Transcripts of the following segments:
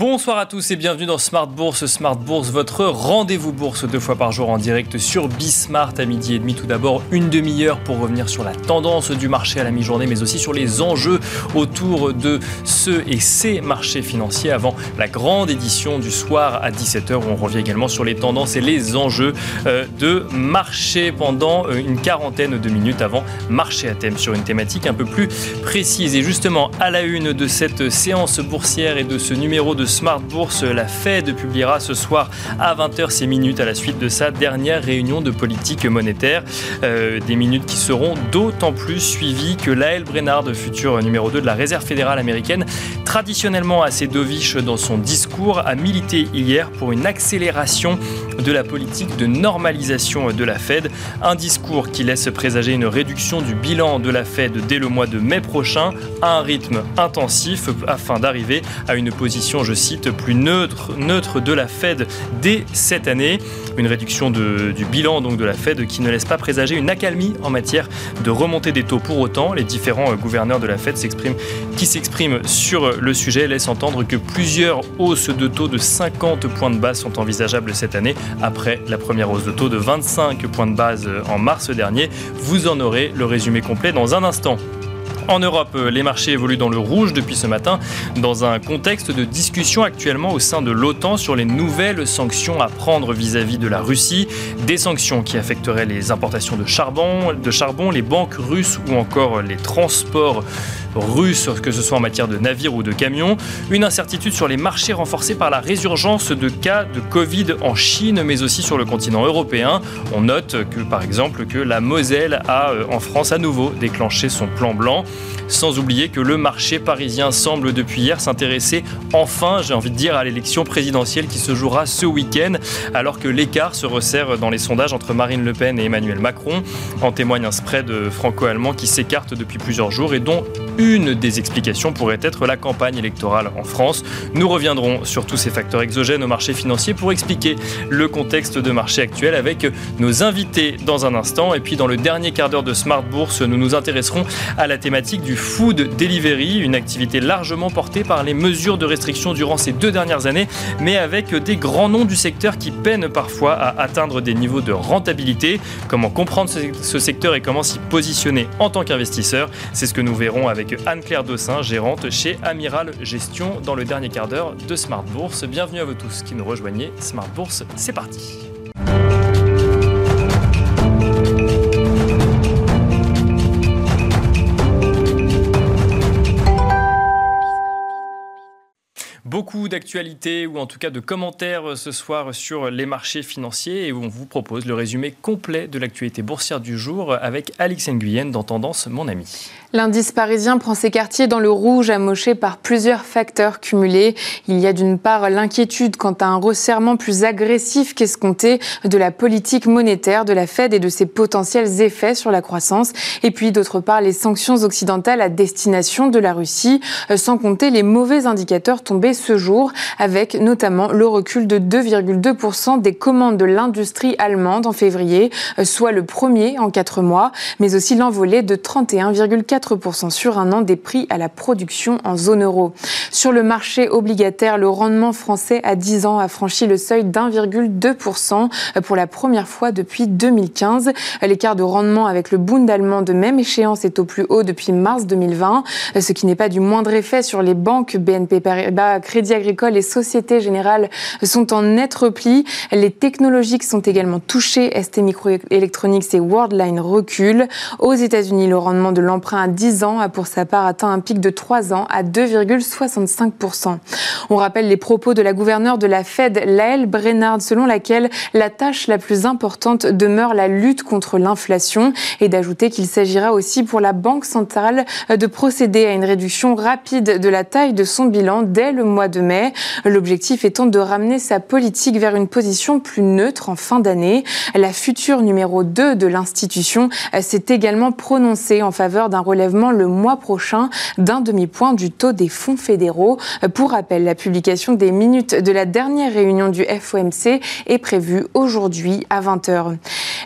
Bonsoir à tous et bienvenue dans Smart Bourse. Smart Bourse, votre rendez-vous bourse deux fois par jour en direct sur Bismart à midi et demi. Tout d'abord, une demi-heure pour revenir sur la tendance du marché à la mi-journée, mais aussi sur les enjeux autour de ce et ces marchés financiers avant la grande édition du soir à 17h où on revient également sur les tendances et les enjeux euh, de marché pendant euh, une quarantaine de minutes avant marché à thème sur une thématique un peu plus précise. Et justement, à la une de cette séance boursière et de ce numéro de de Smart Bourse, la Fed publiera ce soir à 20h ses minutes à la suite de sa dernière réunion de politique monétaire. Euh, des minutes qui seront d'autant plus suivies que Lael Brennard, futur numéro 2 de la Réserve fédérale américaine, traditionnellement assez dovish dans son discours, a milité hier pour une accélération de la politique de normalisation de la Fed. Un discours qui laisse présager une réduction du bilan de la Fed dès le mois de mai prochain à un rythme intensif afin d'arriver à une position, je cite, plus neutre, neutre de la Fed dès cette année. Une réduction du bilan donc de la Fed qui ne laisse pas présager une accalmie en matière de remontée des taux. Pour autant, les différents gouverneurs de la Fed qui s'expriment sur le sujet laissent entendre que plusieurs hausses de taux de 50 points de base sont envisageables cette année après la première hausse de taux de 25 points de base en mars dernier. Vous en aurez le résumé complet dans un instant. En Europe, euh, les marchés évoluent dans le rouge depuis ce matin, dans un contexte de discussion actuellement au sein de l'OTAN sur les nouvelles sanctions à prendre vis-à-vis de la Russie. Des sanctions qui affecteraient les importations de charbon, de charbon, les banques russes ou encore les transports russes, que ce soit en matière de navires ou de camions. Une incertitude sur les marchés renforcée par la résurgence de cas de Covid en Chine, mais aussi sur le continent européen. On note que, par exemple, que la Moselle a euh, en France à nouveau déclenché son plan blanc. Sans oublier que le marché parisien semble depuis hier s'intéresser enfin, j'ai envie de dire, à l'élection présidentielle qui se jouera ce week-end, alors que l'écart se resserre dans les sondages entre Marine Le Pen et Emmanuel Macron. En témoigne un spread franco-allemand qui s'écarte depuis plusieurs jours et dont une des explications pourrait être la campagne électorale en France. Nous reviendrons sur tous ces facteurs exogènes au marché financier pour expliquer le contexte de marché actuel avec nos invités dans un instant. Et puis dans le dernier quart d'heure de Smart Bourse, nous nous intéresserons à la thématique du food delivery, une activité largement portée par les mesures de restriction durant ces deux dernières années, mais avec des grands noms du secteur qui peinent parfois à atteindre des niveaux de rentabilité. Comment comprendre ce secteur et comment s'y positionner en tant qu'investisseur? C'est ce que nous verrons avec Anne-Claire Dossin, gérante chez Amiral Gestion, dans le dernier quart d'heure de Smart Bourse. Bienvenue à vous tous qui nous rejoignez. Smart Bourse, c'est parti. Beaucoup d'actualités ou en tout cas de commentaires ce soir sur les marchés financiers et on vous propose le résumé complet de l'actualité boursière du jour avec Alix Nguyen dans Tendance Mon Ami. L'indice parisien prend ses quartiers dans le rouge amoché par plusieurs facteurs cumulés. Il y a d'une part l'inquiétude quant à un resserrement plus agressif qu'escompté de la politique monétaire de la Fed et de ses potentiels effets sur la croissance. Et puis d'autre part les sanctions occidentales à destination de la Russie, sans compter les mauvais indicateurs tombés ce jour, avec notamment le recul de 2,2% des commandes de l'industrie allemande en février, soit le premier en quatre mois, mais aussi l'envolée de 31,4% sur un an des prix à la production en zone euro. Sur le marché obligataire, le rendement français à 10 ans a franchi le seuil d'1,2% pour la première fois depuis 2015. L'écart de rendement avec le Bund allemand de même échéance est au plus haut depuis mars 2020, ce qui n'est pas du moindre effet sur les banques BNP Paribas, Crédit Agricole et Société Générale sont en net repli. Les technologiques sont également touchées. ST Microelectronics et Worldline reculent. Aux États-Unis, le rendement de l'emprunt à 10 ans a pour sa part atteint un pic de 3 ans à 2,65%. On rappelle les propos de la gouverneure de la Fed, Lael Brennard, selon laquelle la tâche la plus importante demeure la lutte contre l'inflation et d'ajouter qu'il s'agira aussi pour la Banque centrale de procéder à une réduction rapide de la taille de son bilan dès le mois de mai. L'objectif étant de ramener sa politique vers une position plus neutre en fin d'année. La future numéro 2 de l'institution s'est également prononcée en faveur d'un relèvement le mois prochain d'un demi-point du taux des fonds fédéraux. Pour rappel, la publication des minutes de la dernière réunion du FOMC est prévue aujourd'hui à 20h.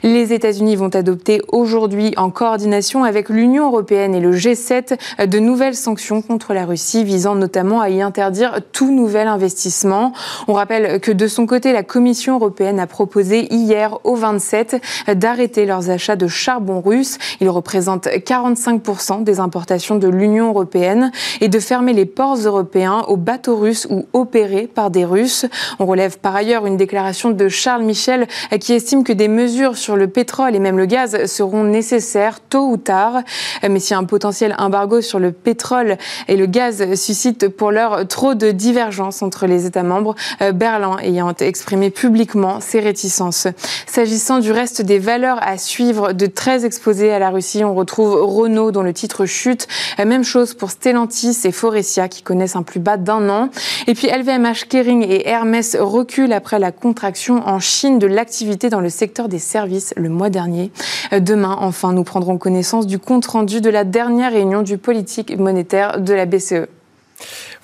Les États-Unis vont adopter aujourd'hui, en coordination avec l'Union européenne et le G7, de nouvelles sanctions contre la Russie visant notamment à y interdire tout nouvel investissement. On rappelle que de son côté, la Commission européenne a proposé hier au 27 d'arrêter leurs achats de charbon russe. Il représente 45% des importations de l'Union européenne et de fermer les ports européens aux bateaux russes ou opérés par des Russes. On relève par ailleurs une déclaration de Charles Michel qui estime que des mesures sur le pétrole et même le gaz seront nécessaires tôt ou tard. Mais si un potentiel embargo sur le pétrole et le gaz suscite pour l'heure trop de divergences entre les États membres, euh, Berlin ayant exprimé publiquement ses réticences. S'agissant du reste des valeurs à suivre de très exposées à la Russie, on retrouve Renault dont le titre chute. Même chose pour Stellantis et Forestia qui connaissent un plus bas d'un an. Et puis LVMH, Kering et Hermès reculent après la contraction en Chine de l'activité dans le secteur des services le mois dernier. Euh, demain, enfin, nous prendrons connaissance du compte rendu de la dernière réunion du politique monétaire de la BCE.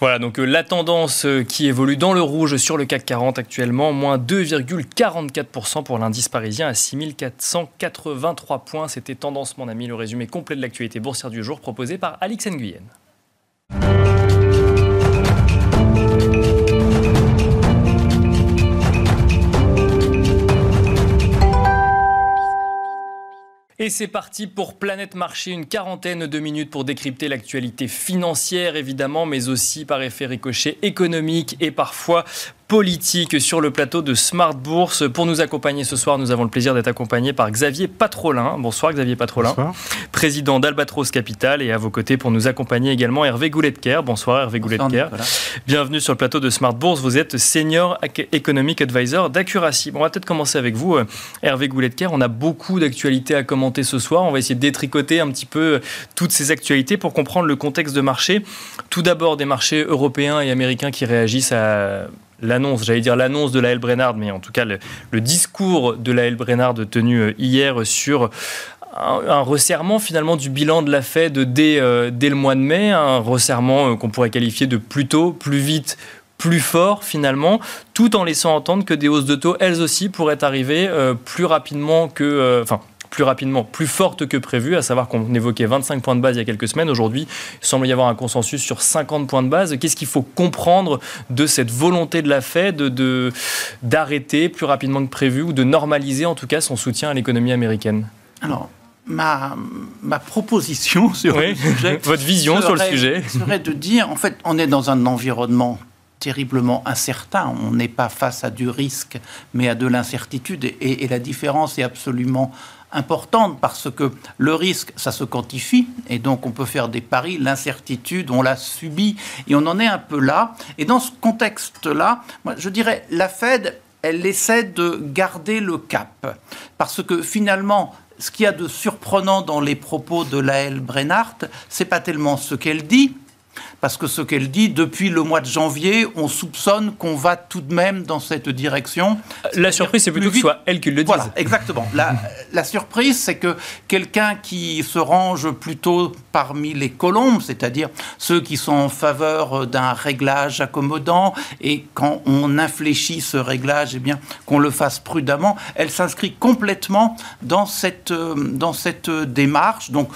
Voilà, donc euh, la tendance euh, qui évolue dans le rouge sur le CAC 40 actuellement, moins 2,44% pour l'indice parisien à 6483 points. C'était Tendance, mon ami, le résumé complet de l'actualité boursière du jour proposé par Alix Nguyen. Et c'est parti pour Planète Marché, une quarantaine de minutes pour décrypter l'actualité financière évidemment, mais aussi par effet ricochet économique et parfois politique sur le plateau de Smart Bourse. Pour nous accompagner ce soir, nous avons le plaisir d'être accompagnés par Xavier Patrolin. Bonsoir Xavier Patrolin. Bonsoir. Président d'Albatros Capital et à vos côtés pour nous accompagner également Hervé Gouletker. Bonsoir Hervé Gouletker. Bienvenue sur le plateau de Smart Bourse. Vous êtes Senior Economic Advisor d'Accuracy. Bon, on va peut-être commencer avec vous euh, Hervé Gouletker. On a beaucoup d'actualités à commenter ce soir. On va essayer de détricoter un petit peu euh, toutes ces actualités pour comprendre le contexte de marché. Tout d'abord des marchés européens et américains qui réagissent à l'annonce, j'allais dire l'annonce de la L. Brennard, mais en tout cas le, discours de la L. Brennard tenu euh, hier sur un, resserrement finalement du bilan de la Fed dès, euh, le mois de mai, un resserrement euh, qu'on pourrait qualifier de plus tôt, plus vite, plus fort finalement, tout en laissant entendre que des hausses de taux, elles aussi, pourraient arriver plus rapidement que, enfin, plus rapidement, plus forte que prévu, à savoir qu'on évoquait 25 points de base il y a quelques semaines. Aujourd'hui, il semble y avoir un consensus sur 50 points de base. Qu'est-ce qu'il faut comprendre de cette volonté de la Fed de, d'arrêter plus rapidement que prévu ou de normaliser en tout cas son soutien à l'économie américaine? Alors, Ma, ma, proposition sur le sujet. Votre vision sur le sujet. serait de dire en fait, on est dans un environnement terriblement incertain. On n'est pas face à du risque, mais à de l'incertitude. Et, et, la différence est absolument importante parce que le risque, ça se quantifie et donc on peut faire des paris. L'incertitude, on l'a subit et on en est un peu là. Et dans ce contexte-là, je dirais, la Fed, elle essaie de garder le cap parce que finalement, ce qu'il y a de surprenant dans les propos de Laëlle Brennart, c'est pas tellement ce qu'elle dit, parce que ce qu'elle dit, depuis le mois de janvier, on soupçonne qu'on va tout de même dans cette direction. La surprise, c'est plutôt que ce soit elle qui le dise. Voilà, exactement. La, la surprise, c'est que quelqu'un qui se range plutôt parmi les colombes, c'est-à-dire ceux qui sont en faveur d'un réglage accommodant, et quand on infléchit ce réglage, eh bien, qu'on le fasse prudemment, elle s'inscrit complètement dans cette, dans cette démarche. Donc,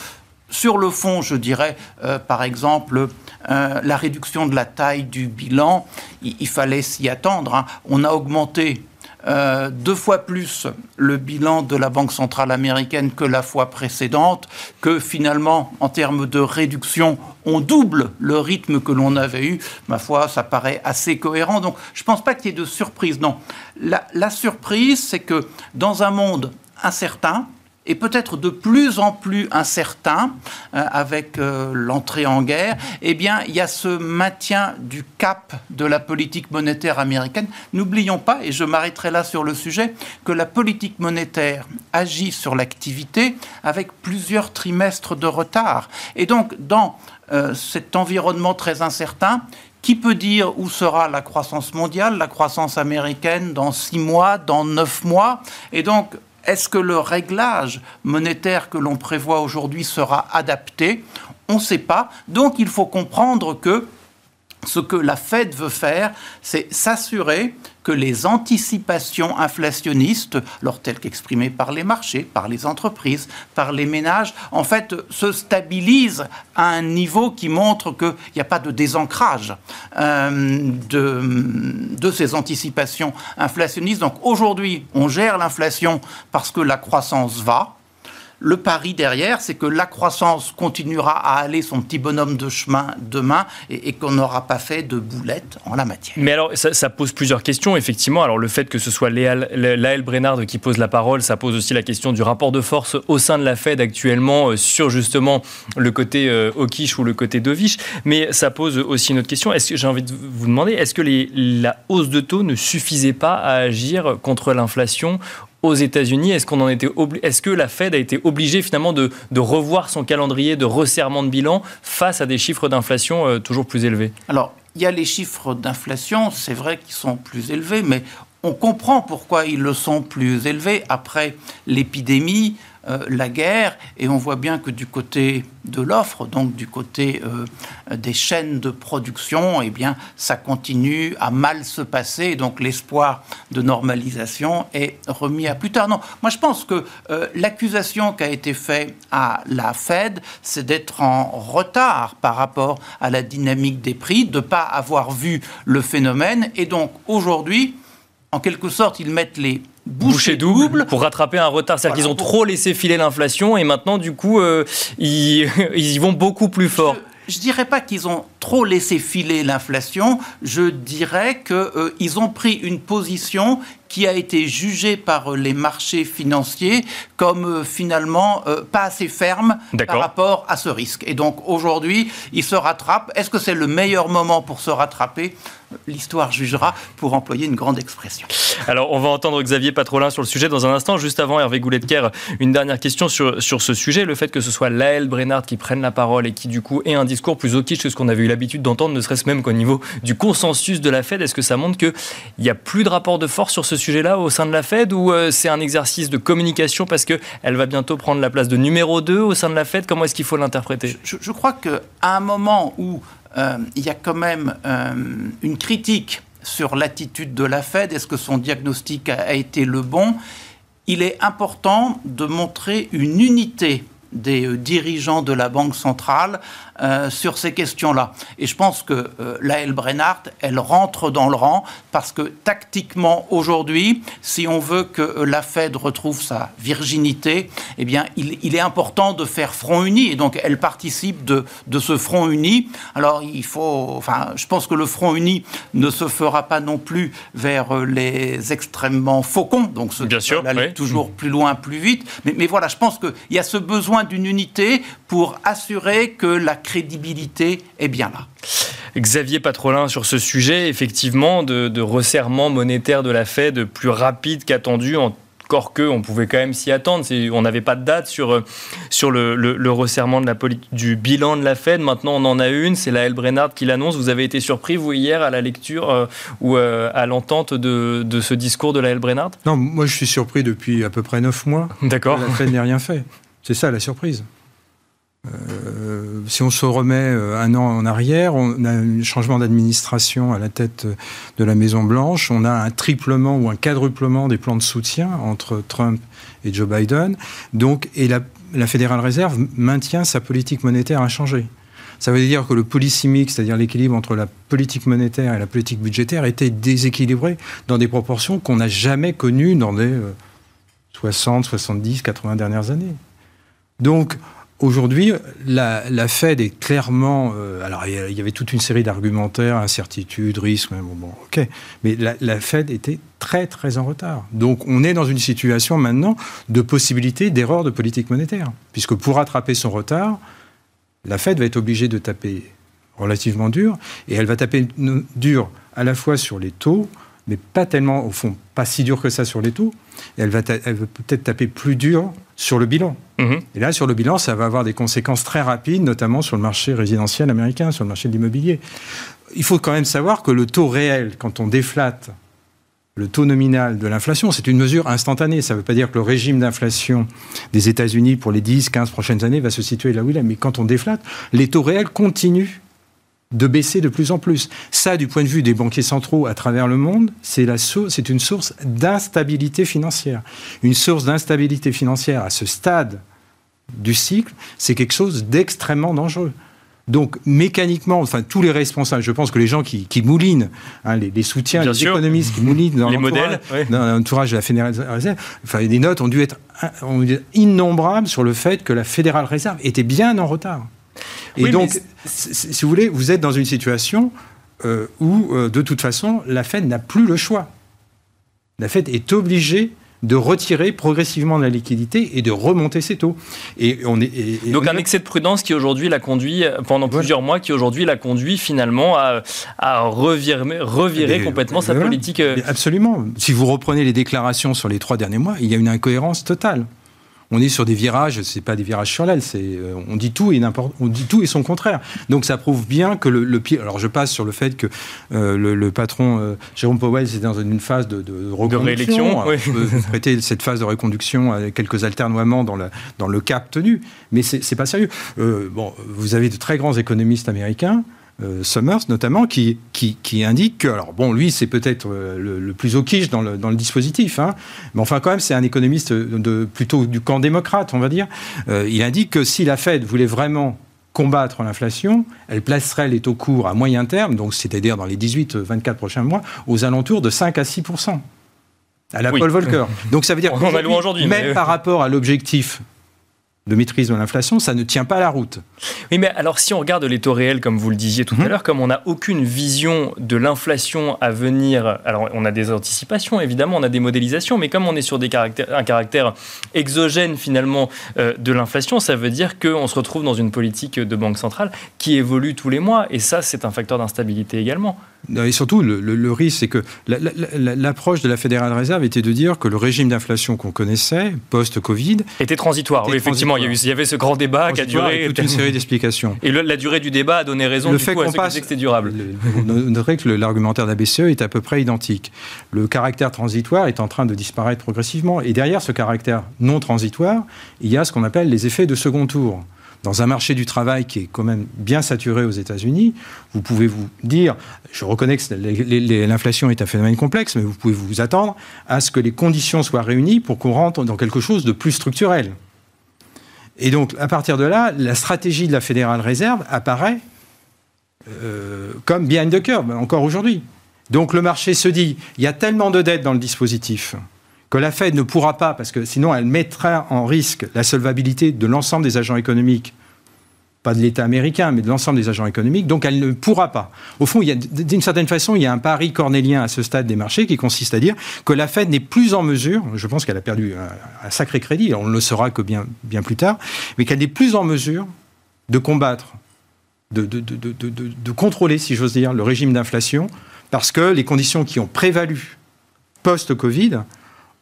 sur le fond, je dirais, euh, par exemple, euh, la réduction de la taille du bilan, il, fallait s'y attendre. Hein. On a augmenté euh, deux fois plus le bilan de la Banque centrale américaine que la fois précédente, que finalement, en termes de réduction, on double le rythme que l'on avait eu. Ma foi, ça paraît assez cohérent. Donc, je ne pense pas qu'il y ait de surprise. Non. la surprise, c'est que dans un monde incertain, et peut-être de plus en plus incertain euh, avec euh, l'entrée en guerre, eh bien, il y a ce maintien du cap de la politique monétaire américaine. N'oublions pas, et je m'arrêterai là sur le sujet, que la politique monétaire agit sur l'activité avec plusieurs trimestres de retard. Et donc, dans euh, cet environnement très incertain, qui peut dire où sera la croissance mondiale, la croissance américaine dans six mois, dans neuf mois? Et donc, est-ce que le réglage monétaire que l'on prévoit aujourd'hui sera adapté? On ne sait pas. Donc il faut comprendre que ce que la Fed veut faire, c'est s'assurer que les anticipations inflationnistes, alors telles qu'exprimées par les marchés, par les entreprises, par les ménages, en fait, se stabilisent à un niveau qui montre qu'il n'y a pas de désancrage euh, de, de ces anticipations inflationnistes. Donc aujourd'hui, on gère l'inflation parce que la croissance va, le pari derrière, c'est que la croissance continuera à aller son petit bonhomme de chemin demain et, qu'on n'aura pas fait de boulettes en la matière. Mais alors, ça, pose plusieurs questions, effectivement. Alors, le fait que ce soit Laël Brennard qui pose la parole, ça pose aussi la question du rapport de force au sein de la Fed actuellement euh, sur justement le côté euh, ou le côté Dovich. Mais ça pose aussi une autre question. Est-ce que j'ai envie de vous demander, est-ce que la hausse de taux ne suffisait pas à agir contre l'inflation aux États-Unis Est-ce qu'on en était Est-ce que la Fed a été obligée finalement de, revoir son calendrier de resserrement de bilan face à des chiffres d'inflation euh, toujours plus élevés? Alors, il y a les chiffres d'inflation, c'est vrai qu'ils sont plus élevés, mais on comprend pourquoi ils le sont plus élevés après l'épidémie. Euh, la guerre, et on voit bien que du côté de l'offre, donc du côté euh, des chaînes de production, eh bien, ça continue à mal se passer, donc l'espoir de normalisation est remis à plus tard. Non, moi je pense que euh, l'accusation qui a été faite à la Fed, c'est d'être en retard par rapport à la dynamique des prix, de ne pas avoir vu le phénomène, et donc aujourd'hui, en quelque sorte, ils mettent les bouchées doubles pour rattraper un retard. C'est-à-dire qu'ils ont trop laissé filer l'inflation et maintenant, du coup, euh, ils, y vont beaucoup plus fort. Je ne dirais pas qu'ils ont trop laissé filer l'inflation, je dirais qu'ils euh, ont pris une position qui a été jugée par euh, les marchés financiers comme finalement pas assez ferme par rapport à ce risque. Et donc aujourd'hui, ils se rattrapent. Est-ce que c'est le meilleur moment pour se rattraper? L'histoire jugera, pour employer une grande expression. Alors, on va entendre Xavier Patrolin sur le sujet dans un instant. Juste avant, Hervé Gouletker, une dernière question sur, sur ce sujet. Le fait que ce soit Laël Brennard qui prenne la parole et qui, du coup, ait un discours plus hawkish que ce qu'on avait eu l'habitude d'entendre, ne serait-ce même qu'au niveau du consensus de la Fed, est-ce que ça montre qu'il n'y a plus de rapport de force sur ce sujet-là au sein de la Fed ou euh, c'est un exercice de communication parce qu'elle va bientôt prendre la place de numéro 2 au sein de la Fed? Comment est-ce qu'il faut l'interpréter? Je, crois qu'à un moment où euh, il y a quand même euh, une critique sur l'attitude de la Fed. Est-ce que son diagnostic a, été le bon Il est important de montrer une unité des euh, dirigeants de la Banque centrale euh, sur ces questions-là. Et je pense que euh, Laëlle Brennard, elle rentre dans le rang parce que tactiquement, aujourd'hui, si on veut que euh, la Fed retrouve sa virginité, eh bien, il, est important de faire front uni. Et donc, elle participe de, de ce front uni. Alors, il faut. Enfin, je pense que le front uni ne se fera pas non plus vers les extrêmement faucons, donc ceux Bien sûr, aller toujours plus loin, plus vite. Mais, mais voilà, je pense qu'il y a ce besoin d'une unité pour assurer que la crédibilité est bien là. Xavier Patrolin sur ce sujet, effectivement, de, resserrement monétaire de la Fed plus rapide qu'attendu encore que on pouvait quand même s'y attendre. On n'avait pas de date sur, sur le, resserrement de la du bilan de la Fed. Maintenant, on en a une. C'est la L. Brennard qui l'annonce. Vous avez été surpris, vous, hier, à la lecture euh, ou euh, à l'entente de, de, ce discours de la L. Brennard? Non, moi, je suis surpris depuis à peu près neuf mois. D'accord. La Fed n'a rien fait. C'est ça la surprise. Euh, si on se remet euh, un an en arrière, on a un changement d'administration à la tête de la Maison Blanche, on a un triplement ou un quadruplement des plans de soutien entre Trump et Joe Biden. Donc, et la, la Fédérale Réserve maintient sa politique monétaire inchangée. Ça veut dire que le policy mix, c'est-à-dire l'équilibre entre la politique monétaire et la politique budgétaire, était déséquilibré dans des proportions qu'on n'a jamais connues dans les 60, 70, 80 dernières années. Donc, Aujourd'hui, la, Fed est clairement. Euh, alors, il y avait toute une série d'argumentaires, incertitudes, risques, bon, bon, ok. Mais la, Fed était très, très en retard. Donc, on est dans une situation maintenant de possibilité d'erreur de politique monétaire. Puisque pour rattraper son retard, la Fed va être obligée de taper relativement dur. Et elle va taper dur à la fois sur les taux, mais pas tellement, au fond, pas si dur que ça sur les taux. elle va peut-être taper plus dur sur le bilan. Mhm. Et là, sur le bilan, ça va avoir des conséquences très rapides, notamment sur le marché résidentiel américain, sur le marché de l'immobilier. Il faut quand même savoir que le taux réel, quand on déflate le taux nominal de l'inflation, c'est une mesure instantanée. Ça ne veut pas dire que le régime d'inflation des États-Unis pour les 10, 15 prochaines années va se situer là où il est. Mais quand on déflate, les taux réels continuent de baisser de plus en plus. Ça, du point de vue des banquiers centraux à travers le monde, c'est une source d'instabilité financière. Une source d'instabilité financière à ce stade du cycle, c'est quelque chose d'extrêmement dangereux. Donc, mécaniquement, enfin, tous les responsables, je pense que les gens qui, moulinent, hein, les, soutiens, les économistes qui moulinent dans l'entourage de la Fédérale Réserve, enfin, les notes ont dû, être, innombrables sur le fait que la Fédérale Réserve était bien en retard. Et donc, si vous voulez, vous êtes dans une situation euh, où, euh, de toute façon, la Fed n'a plus le choix. La Fed est obligée de retirer progressivement de la liquidité et de remonter ses taux. Et on est, Donc un excès de prudence qui aujourd'hui l'a conduit, pendant plusieurs mois, qui aujourd'hui l'a conduit finalement à, à revirer, revirer complètement sa politique. Euh, absolument. Si vous reprenez les déclarations sur les trois derniers mois, il y a une incohérence totale on est sur des virages, c'est pas des virages sur l'aile, c'est euh, on dit tout et n'importe, on dit tout et son contraire. Donc ça prouve bien que le, pire. Alors je passe sur le fait que euh, le, patron euh, Jérôme Powell est dans une phase de, de reconduction. De prêter cette phase de reconduction à quelques alternoiements dans, dans le cap tenu, mais c'est pas sérieux. bon, vous avez de très grands économistes américains. Summers notamment, qui, qui, indique que, alors bon, lui c'est peut-être le, plus au quiche dans le, dans le dispositif, hein, mais enfin quand même c'est un économiste de, plutôt du camp démocrate, on va dire. il indique que si la Fed voulait vraiment combattre l'inflation, elle placerait les taux courts à moyen terme, donc c'est-à-dire dans les 18-24 prochains mois, aux alentours de 5 à 6% à la Paul Volcker. Donc ça veut dire que même par rapport à l'objectif de maîtrise de l'inflation, ça ne tient pas la route. Oui, mais alors si on regarde les taux réels, comme vous le disiez tout à mhm. l'heure, comme on n'a aucune vision de l'inflation à venir, alors on a des anticipations, évidemment, on a des modélisations, mais comme on est sur des caractères, un caractère exogène finalement euh, de l'inflation, ça veut dire qu'on se retrouve dans une politique de banque centrale qui évolue tous les mois, et ça, c'est un facteur d'instabilité également. Et surtout, le, risque, c'est que l'approche de la Fédérale Réserve était de dire que le régime d'inflation qu'on connaissait, post-Covid... Était transitoire, oui, effectivement. Il y, avait ce grand débat qui a duré... toute une série d'explications. Et la durée du débat a donné raison le du fait coup, à passe, que c'était durable. Vous noterez que l'argumentaire de la BCE est à peu près identique. Le caractère transitoire est en train de disparaître progressivement. Et derrière ce caractère non transitoire, il y a ce qu'on appelle les effets de second tour dans un marché du travail qui est quand même bien saturé aux États-Unis, vous pouvez vous dire, je reconnais que l'inflation est un phénomène complexe, mais vous pouvez vous attendre à ce que les conditions soient réunies pour qu'on rentre dans quelque chose de plus structurel. Et donc, à partir de là, la stratégie de la Fédérale Réserve apparaît euh, comme behind the curve, encore aujourd'hui. Donc, le marché se dit, il y a tellement de dettes dans le dispositif que la Fed ne pourra pas, parce que sinon elle mettra en risque la solvabilité de l'ensemble des agents économiques, pas de l'État américain, mais de l'ensemble des agents économiques, donc elle ne pourra pas. Au fond, d'une certaine façon, il y a un pari cornélien à ce stade des marchés qui consiste à dire que la Fed n'est plus en mesure, je pense qu'elle a perdu un, sacré crédit, on ne le saura que bien, bien plus tard, mais qu'elle n'est plus en mesure de combattre, de, contrôler, si j'ose dire, le régime d'inflation, parce que les conditions qui ont prévalu post-Covid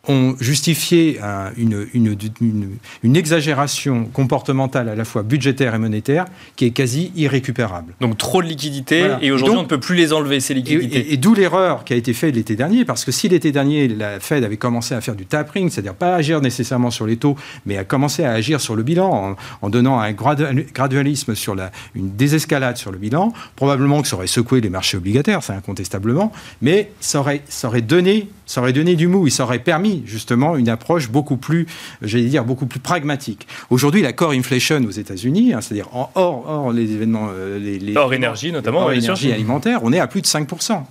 ont justifié une, une, exagération comportementale à la fois budgétaire et monétaire qui est quasi irrécupérable. Donc trop de liquidités et aujourd'hui on ne peut plus les enlever ces liquidités. Et, d'où l'erreur qui a été faite l'été dernier parce que si l'été dernier la Fed avait commencé à faire du tapering, c'est-à-dire pas agir nécessairement sur les taux, mais à commencer à agir sur le bilan en, donnant un gradualisme sur la, une désescalade sur le bilan, probablement que ça aurait secoué les marchés obligataires, c'est incontestablement, mais ça aurait, ça aurait donné ça aurait donné du mou, il ça aurait permis justement une approche beaucoup plus, j'allais dire, beaucoup plus pragmatique. Aujourd'hui, la core inflation aux États-Unis, hein, c'est-à-dire hors, hors, les événements, euh, les, hors énergie notamment, hors énergie alimentaire, on est à plus de 5%.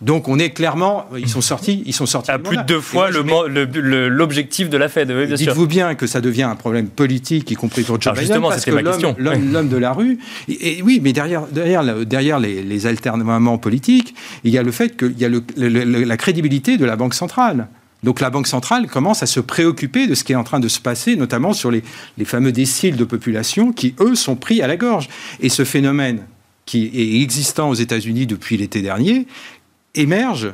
Donc on est clairement, ils sont sortis, ils sont sortis à plus de deux fois l'objectif de la Fed. Oui, Dites-vous bien que ça devient un problème politique, y compris pour Joe Biden, justement, parce que l'homme de la rue. Et, oui, mais derrière, derrière, derrière les, les, alternements politiques, il y a le fait qu'il y a le, la crédibilité de la banque centrale. Donc la Banque centrale commence à se préoccuper de ce qui est en train de se passer, notamment sur les, les fameux déciles de population qui, eux, sont pris à la gorge. Et ce phénomène qui est existant aux États-Unis depuis l'été dernier, émerge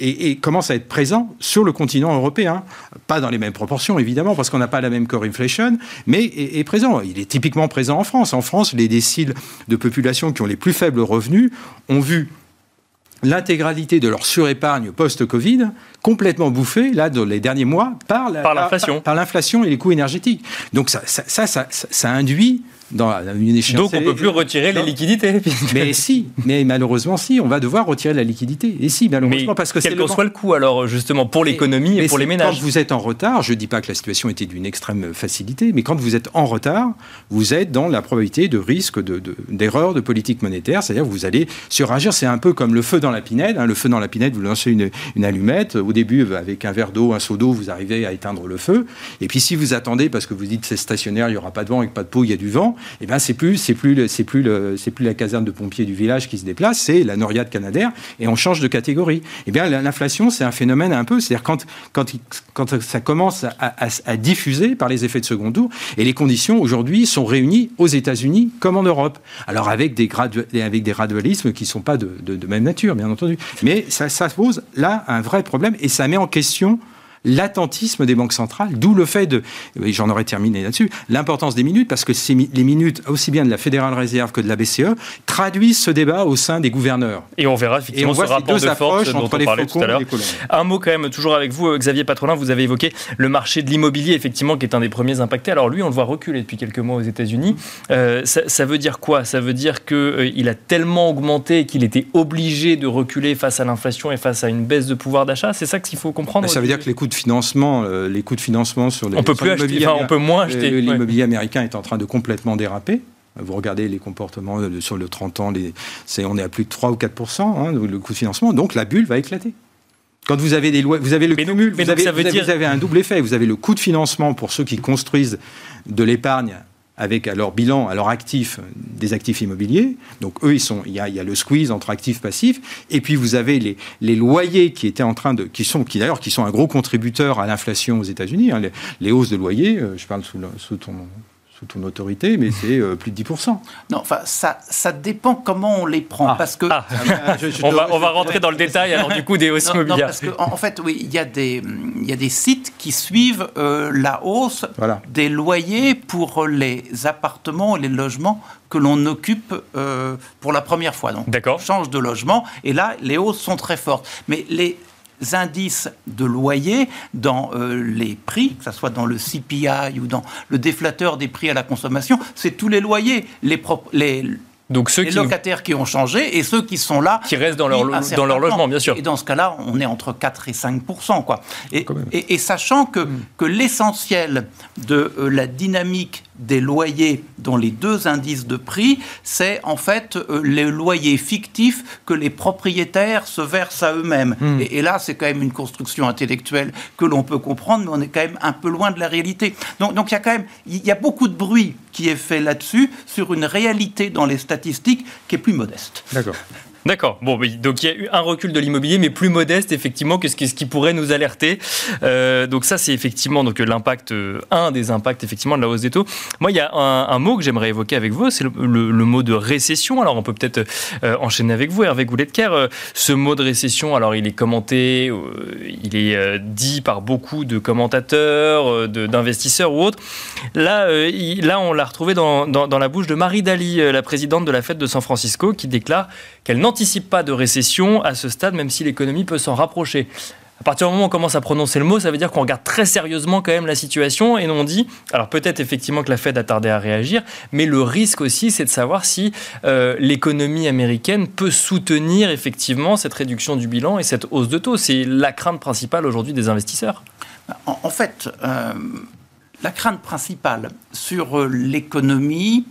et, commence à être présent sur le continent européen. Pas dans les mêmes proportions, évidemment, parce qu'on n'a pas la même core inflation, mais est, présent. Il est typiquement présent en France. En France, les déciles de population qui ont les plus faibles revenus ont vu l'intégralité de leur surépargne post-Covid complètement bouffée, là, dans les derniers mois, par l'inflation. Par, l'inflation et les coûts énergétiques. Donc ça, ça, ça, ça induit dans une échéance. Donc on ne peut plus retirer les liquidités. Mais si, mais malheureusement si, on va devoir retirer la liquidité. Et si, malheureusement, parce que quel que soit le coût alors justement pour l'économie et, pour les ménages. Quand vous êtes en retard, je ne dis pas que la situation était d'une extrême facilité, mais quand vous êtes en retard, vous êtes dans la probabilité de risque d'erreur de, de, politique monétaire, c'est-à-dire que vous allez suragir. C'est un peu comme le feu dans la pinède. Hein. Le feu dans la pinède, vous lancez une, une allumette. Au début, avec un verre d'eau, un seau d'eau, vous arrivez à éteindre le feu. Et puis si vous attendez, parce que vous dites c'est stationnaire, il n'y aura pas de vent, avec pas de peau, il y a du vent, et eh ben c'est plus c'est plus c'est plus c'est plus la caserne de pompiers du village qui se déplace, c'est la Noriade Canadair, et on change de catégorie. Eh bien l'inflation, c'est un phénomène un peu, c'est-à-dire quand quand quand ça commence à, diffuser par les effets de second tour, et les conditions aujourd'hui sont réunies aux États-Unis comme en Europe. Alors avec des avec des gradualismes qui sont pas de, même nature, bien entendu, mais ça pose là un vrai problème et ça met en question l'attentisme des banques centrales, d'où le fait de, j'en aurais terminé là-dessus, l'importance des minutes, parce que les minutes, aussi bien de la Fédérale Réserve que de la BCE, traduisent ce débat au sein des gouverneurs. Et on verra effectivement ce rapport de force dont on parlait tout à l'heure. Un mot quand même, toujours avec vous, Xavier Patrolin, vous avez évoqué le marché de l'immobilier, effectivement, qui est un des premiers impactés. Alors lui, on le voit reculer depuis quelques mois aux États-Unis. Euh, ça, veut dire quoi? Ça veut dire qu'il euh, a tellement augmenté qu'il était obligé de reculer face à l'inflation et face à une baisse de pouvoir d'achat? C'est ça qu'il faut comprendre Ça veut dire que les coûts de financement, euh, les coûts de financement sur les. On peut plus acheter, on peut moins acheter. L'immobilier américain est en train de complètement déraper. Vous regardez les comportements sur le 30 ans, les, on est à plus de 3 ou 4% hein, le coût de financement, donc la bulle va éclater. Quand vous avez des lois, vous avez le cumul, vous, avez, vous avez un double effet. Vous avez le coût de financement pour ceux qui construisent de l'épargne avec à leur bilan, à leur actif, des actifs immobiliers. Donc eux, ils sont, il y a, le squeeze entre actifs passifs. Et puis vous avez les, loyers qui étaient en train de, qui sont, qui d'ailleurs, qui sont un gros contributeur à l'inflation aux États-Unis. Hein. les, hausses de loyers, euh, je parle sous, sous ton sous ton autorité, mais c'est euh, plus de 10%. Non, enfin, ça, ça dépend comment on les prend. Ah. parce que, ah. on, va, on va rentrer dans le détail, alors du coup, des hausses immobilières. parce qu'en en fait, oui, il y, a des, il y a des sites qui suivent euh, la hausse des loyers pour les appartements et les logements que l'on occupe euh, pour la première fois. Donc, on change de logement, et là, les hausses sont très fortes. Mais les indices de loyer dans euh, les prix, que ce soit dans le CPI ou dans le déflateur des prix à la consommation, c'est tous les loyers, les, les donc ceux les locataires qui ont changé et ceux qui sont là. Qui restent dans leur, dans leur logement, bien sûr. Et dans ce cas-là, on est entre 4 et 5 quoi. Et, et, sachant que, mm. que l'essentiel de euh, la dynamique des loyers dans les deux indices de prix, c'est en fait euh, les loyers fictifs que les propriétaires se versent à eux-mêmes. Hmm. Et, là, c'est quand même une construction intellectuelle que l'on peut comprendre, mais on est quand même un peu loin de la réalité. Donc, donc il y a quand même il y a beaucoup de bruit qui est fait là-dessus sur une réalité dans les statistiques qui est plus modeste. D'accord. D'accord. Bon, donc il y a eu un recul de l'immobilier, mais plus modeste effectivement que ce qui, pourrait nous alerter. Euh, donc ça, c'est effectivement donc l'impact, euh, un des impacts effectivement de la hausse des taux. Moi, il y a un, mot que j'aimerais évoquer avec vous, c'est le, mot de récession. Alors, on peut peut-être euh, enchaîner avec vous, Hervé Gouletker. ce mot de récession, alors il est commenté, il est dit par beaucoup de commentateurs, d'investisseurs ou autres. Là, là, on l'a retrouvé dans, dans, la bouche de Marie Daly, la présidente de la fête de San Francisco, qui déclare qu'elle n'entend n'anticipe pas de récession à ce stade, même si l'économie peut s'en rapprocher. À partir du moment où on commence à prononcer le mot, ça veut dire qu'on regarde très sérieusement quand même la situation et on dit, alors peut-être effectivement que la Fed a tardé à réagir, mais le risque aussi, c'est de savoir si euh, l'économie américaine peut soutenir effectivement cette réduction du bilan et cette hausse de taux. C'est la crainte principale aujourd'hui des investisseurs. En, fait, euh, la crainte principale sur euh, l'économie,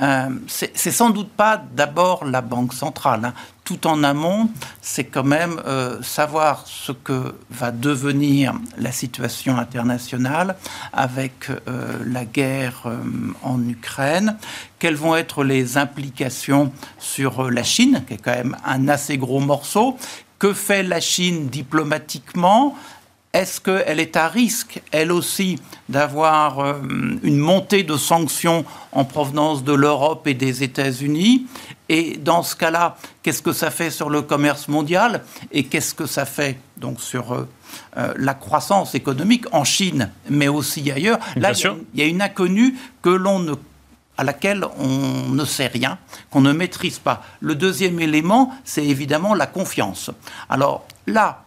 euh, c'est sans doute pas d'abord la Banque centrale. Hein. Tout en amont, c'est quand même euh, savoir ce que va devenir la situation internationale avec euh, la guerre en Ukraine, quelles vont être les implications sur la Chine, qui est quand même un assez gros morceau, que fait la Chine diplomatiquement? Est-ce qu'elle est à risque, elle aussi, d'avoir euh, une montée de sanctions en provenance de l'Europe et des États-Unis? Et dans ce cas-là, qu'est-ce que ça fait sur le commerce mondial Et qu'est-ce que ça fait donc sur euh, euh, la croissance économique en Chine, mais aussi ailleurs? Là, il y, a une inconnue que l'on ne à laquelle on ne sait rien, qu'on ne maîtrise pas. Le deuxième élément, c'est évidemment la confiance. Alors là,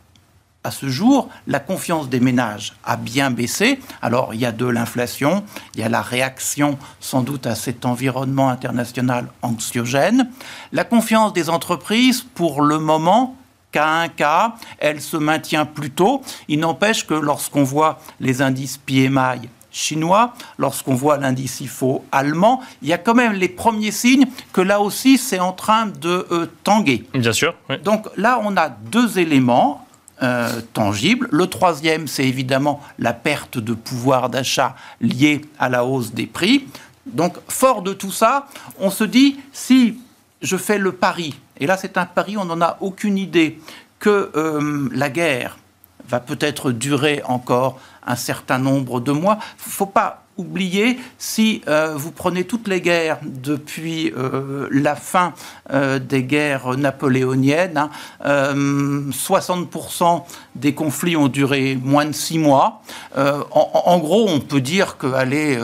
à ce jour, la confiance des ménages a bien baissé. Alors, il y a de l'inflation, il y a la réaction sans doute à cet environnement international anxiogène. La confiance des entreprises, pour le moment, qu'à un cas, elle se maintient plutôt. Il n'empêche que lorsqu'on voit les indices PMI chinois, lorsqu'on voit l'indice IFO allemand, il y a quand même les premiers signes que là aussi c'est en train de euh, tanguer. Bien sûr. Donc là, on a deux éléments. Euh, tangibles. Le troisième, c'est évidemment la perte de pouvoir d'achat liée à la hausse des prix. Donc, fort de tout ça, on se dit, si je fais le pari, et là c'est un pari, on n'en a aucune idée, que euh, la guerre va peut-être durer encore un certain nombre de mois. Faut pas oublier, si euh, vous prenez toutes les guerres depuis euh, la fin euh, des guerres napoléoniennes, 60% hein, des conflits ont duré moins de six mois. En, gros, on peut dire qu'aller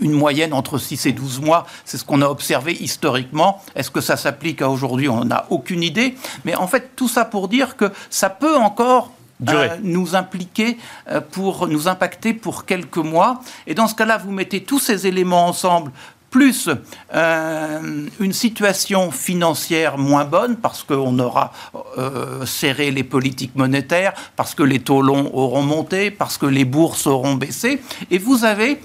une moyenne entre 6 et 12 mois, c'est ce qu'on a observé historiquement. Est-ce que ça s'applique à aujourd'hui? On n'a aucune idée. Mais en fait, tout ça pour dire que ça peut encore euh, nous impliquer euh, pour nous impacter pour quelques mois. Et dans ce cas-là, vous mettez tous ces éléments ensemble plus euh, une situation financière moins bonne parce qu'on aura serré les politiques monétaires, parce que les taux longs auront monté, parce que les bourses auront baissé, et vous avez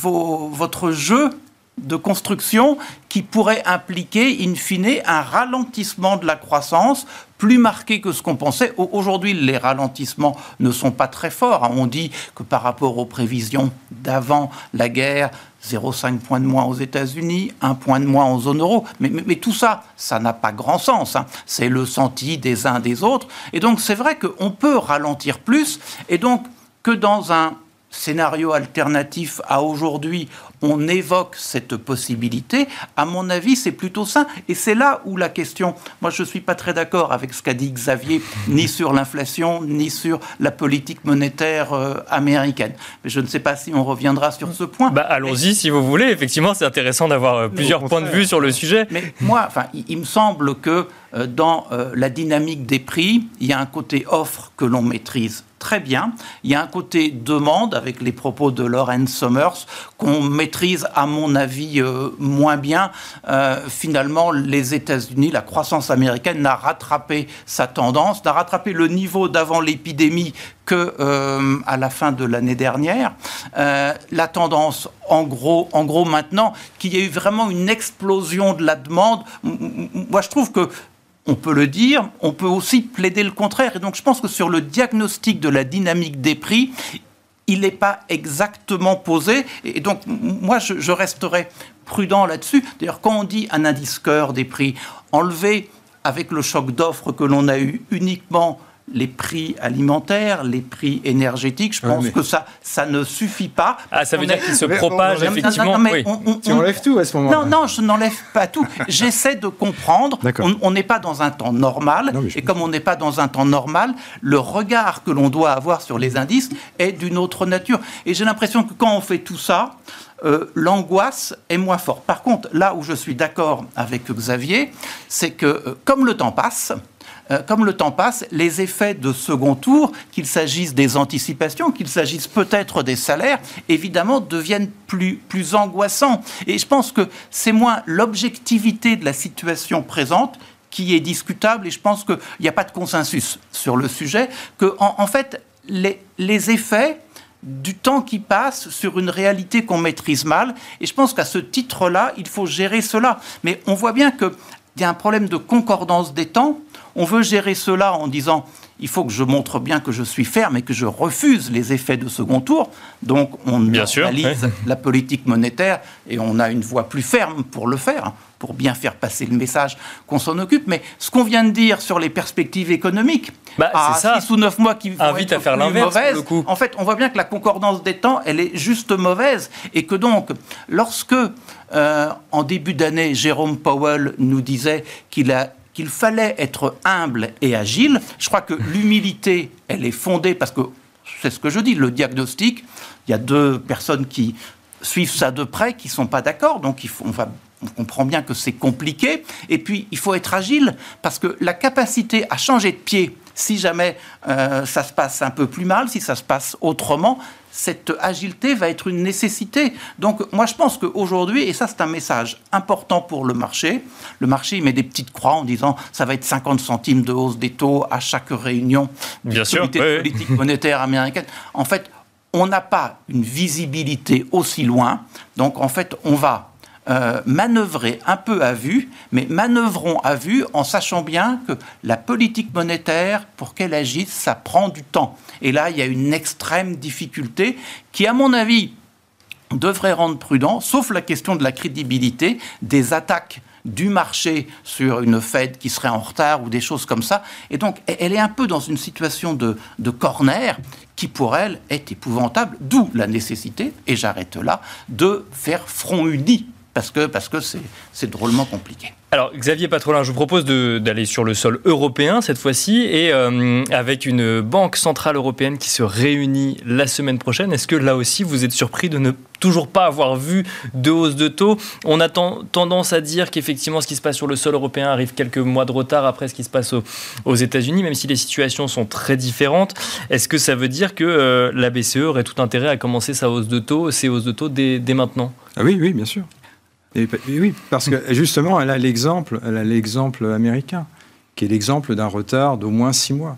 votre jeu de construction qui pourrait impliquer, in fine, un ralentissement de la croissance plus marqué que ce qu'on pensait. Aujourd'hui, les ralentissements ne sont pas très forts. Hein. On dit que par rapport aux prévisions d'avant la guerre, 0,5 points de moins aux États-Unis, 1 point de moins en zone euro. Mais, mais, tout ça, ça n'a pas grand sens. Hein. C'est le senti des uns des autres. Et donc, c'est vrai qu'on peut ralentir plus. Et donc, que dans un scénario alternatif à aujourd'hui, on évoque cette possibilité, à mon avis, c'est plutôt sain. Et c'est là où la question, moi je ne suis pas très d'accord avec ce qu'a dit Xavier, ni sur l'inflation, ni sur la politique monétaire euh, américaine. Mais je ne sais pas si on reviendra sur ce point. Bah, Allons-y si vous voulez. Effectivement, c'est intéressant d'avoir euh, plusieurs points de vue sur le sujet. Mais moi, enfin, il me semble que dans la dynamique des prix, il y a un côté offre que l'on maîtrise très bien. Il y a un côté demande avec les propos de Lauren Summers qu'on maîtrise à mon avis euh, moins bien. Euh, finalement, les États-Unis, la croissance américaine n'a rattrapé sa tendance, n'a rattrapé le niveau d'avant l'épidémie que euh, à la fin de l'année dernière. la tendance, en gros, en gros maintenant, qu'il y a eu vraiment une explosion de la demande. Moi, je trouve que on peut le dire, on peut aussi plaider le contraire. Et donc je pense que sur le diagnostic de la dynamique des prix, il n'est pas exactement posé. Et donc moi, je, resterai prudent là-dessus. D'ailleurs, quand on dit un indice cœur des prix, enlevé avec le choc d'offres que l'on a eu uniquement les prix alimentaires, les prix énergétiques. Je pense que ça, ça ne suffit pas. Ah, ça veut dire qu'il se propage effectivement. on, tu enlèves tout à ce moment-là. Non, non, je n'enlève pas tout. J'essaie de comprendre. On n'est pas dans un temps normal. et comme on n'est pas dans un temps normal, le regard que l'on doit avoir sur les indices est d'une autre nature. Et j'ai l'impression que quand on fait tout ça, euh, l'angoisse est moins forte. Par contre, là où je suis d'accord avec Xavier, c'est que euh, comme le temps passe, comme le temps passe, les effets de second tour, qu'il s'agisse des anticipations, qu'il s'agisse peut-être des salaires, évidemment, deviennent plus, plus angoissants. Et je pense que c'est moins l'objectivité de la situation présente qui est discutable, et je pense qu'il n'y a pas de consensus sur le sujet, que en, fait, les, les effets du temps qui passe sur une réalité qu'on maîtrise mal. Et je pense qu'à ce titre-là, il faut gérer cela. Mais on voit bien qu'il y a un problème de concordance des temps on veut gérer cela en disant il faut que je montre bien que je suis ferme et que je refuse les effets de second tour. Donc on bien analyse la politique monétaire et on a une voix plus ferme pour le faire, pour bien faire passer le message qu'on s'en occupe. Mais ce qu'on vient de dire sur les perspectives économiques, bah, à 6 ou 9 mois qui vont Invite être à faire l'inverse. En fait, on voit bien que la concordance des temps, elle est juste mauvaise. Et que donc, lorsque, euh, en début d'année, Jérôme Powell nous disait qu'il fallait être humble et agile. Je crois que l'humilité, elle est fondée parce que c'est ce que je dis, le diagnostic. Il y a deux personnes qui suivent ça de près, qui ne sont pas d'accord, donc on comprend bien que c'est compliqué. Et puis, il faut être agile parce que la capacité à changer de pied si jamais euh, ça se passe un peu plus mal, si ça se passe autrement, cette agilité va être une nécessité. Donc moi je pense qu'aujourd'hui, et ça c'est un message important pour le marché, le marché il met des petites croix en disant ça va être 50 centimes de hausse des taux à chaque réunion Bien sûr, politique monétaire américaine. En fait, on n'a pas une visibilité aussi loin. Donc en fait, on va euh, manœuvrer un peu à vue, mais manœuvrons à vue en sachant bien que la politique monétaire, pour qu'elle agisse, ça prend du temps. Et là, il y a une extrême difficulté qui, à mon avis, devrait rendre prudent, sauf la question de la crédibilité, des attaques du marché sur une Fed qui serait en retard ou des choses comme ça. Et donc, elle est un peu dans une situation de corner qui, pour elle, est épouvantable, d'où la nécessité, et j'arrête là, de faire front uni parce que parce que c'est drôlement compliqué. Alors Xavier Patrolin, je vous propose d'aller sur le sol européen cette fois-ci et euh, avec une banque centrale européenne qui se réunit la semaine prochaine. Est-ce que là aussi vous êtes surpris de ne toujours pas avoir vu de hausse de taux? On a tendance à dire qu'effectivement ce qui se passe sur le sol européen arrive quelques mois de retard après ce qui se passe aux, États-Unis, même si les situations sont très différentes. Est-ce que ça veut dire que euh, la BCE aurait tout intérêt à commencer sa hausse de taux, ses hausses de taux dès, dès maintenant? Ah Oui, oui, bien sûr oui, parce que justement, elle a l'exemple, elle a l'exemple américain, qui est l'exemple d'un retard d'au moins six mois.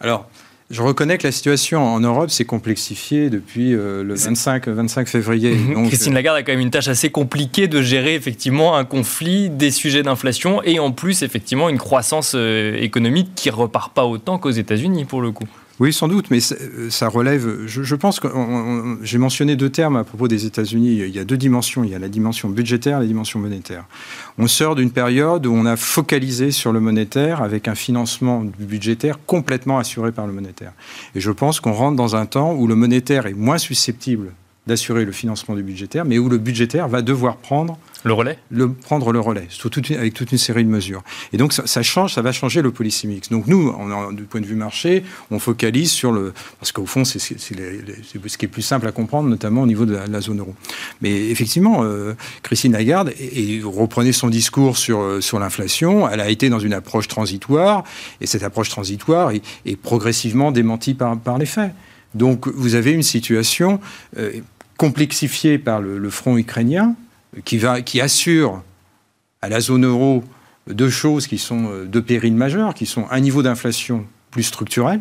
Alors, je reconnais que la situation en Europe s'est complexifiée depuis euh, le 25, 25 février. Mhm. Donc, Christine euh, Lagarde a quand même une tâche assez compliquée de gérer effectivement un conflit, des sujets d'inflation et en plus effectivement une croissance euh, économique qui repart pas autant qu'aux États-Unis pour le coup. Oui, sans doute, mais ça relève. Je, pense que j'ai mentionné deux termes à propos des États-Unis. Il y a deux dimensions. Il y a la dimension budgétaire et la dimension monétaire. On sort d'une période où on a focalisé sur le monétaire avec un financement budgétaire complètement assuré par le monétaire. Et je pense qu'on rentre dans un temps où le monétaire est moins susceptible d'assurer le financement du budgétaire, mais où le budgétaire va devoir prendre le relais Prendre le relais, avec toute une série de mesures. Et donc ça, change, ça va changer le policy mix. Donc nous, du point de vue marché, on focalise sur le... Parce qu'au fond, c'est ce qui est plus simple à comprendre, notamment au niveau de la, zone euro. Mais effectivement, euh, Christine Lagarde, et, reprenez son discours sur, euh, sur l'inflation, elle a été dans une approche transitoire, et cette approche transitoire est, progressivement démentie par, par les faits. Donc vous avez une situation euh, complexifiée par le front ukrainien, qui, assure à la zone euro deux choses qui sont euh, deux périls majeurs, qui sont un niveau d'inflation plus structurel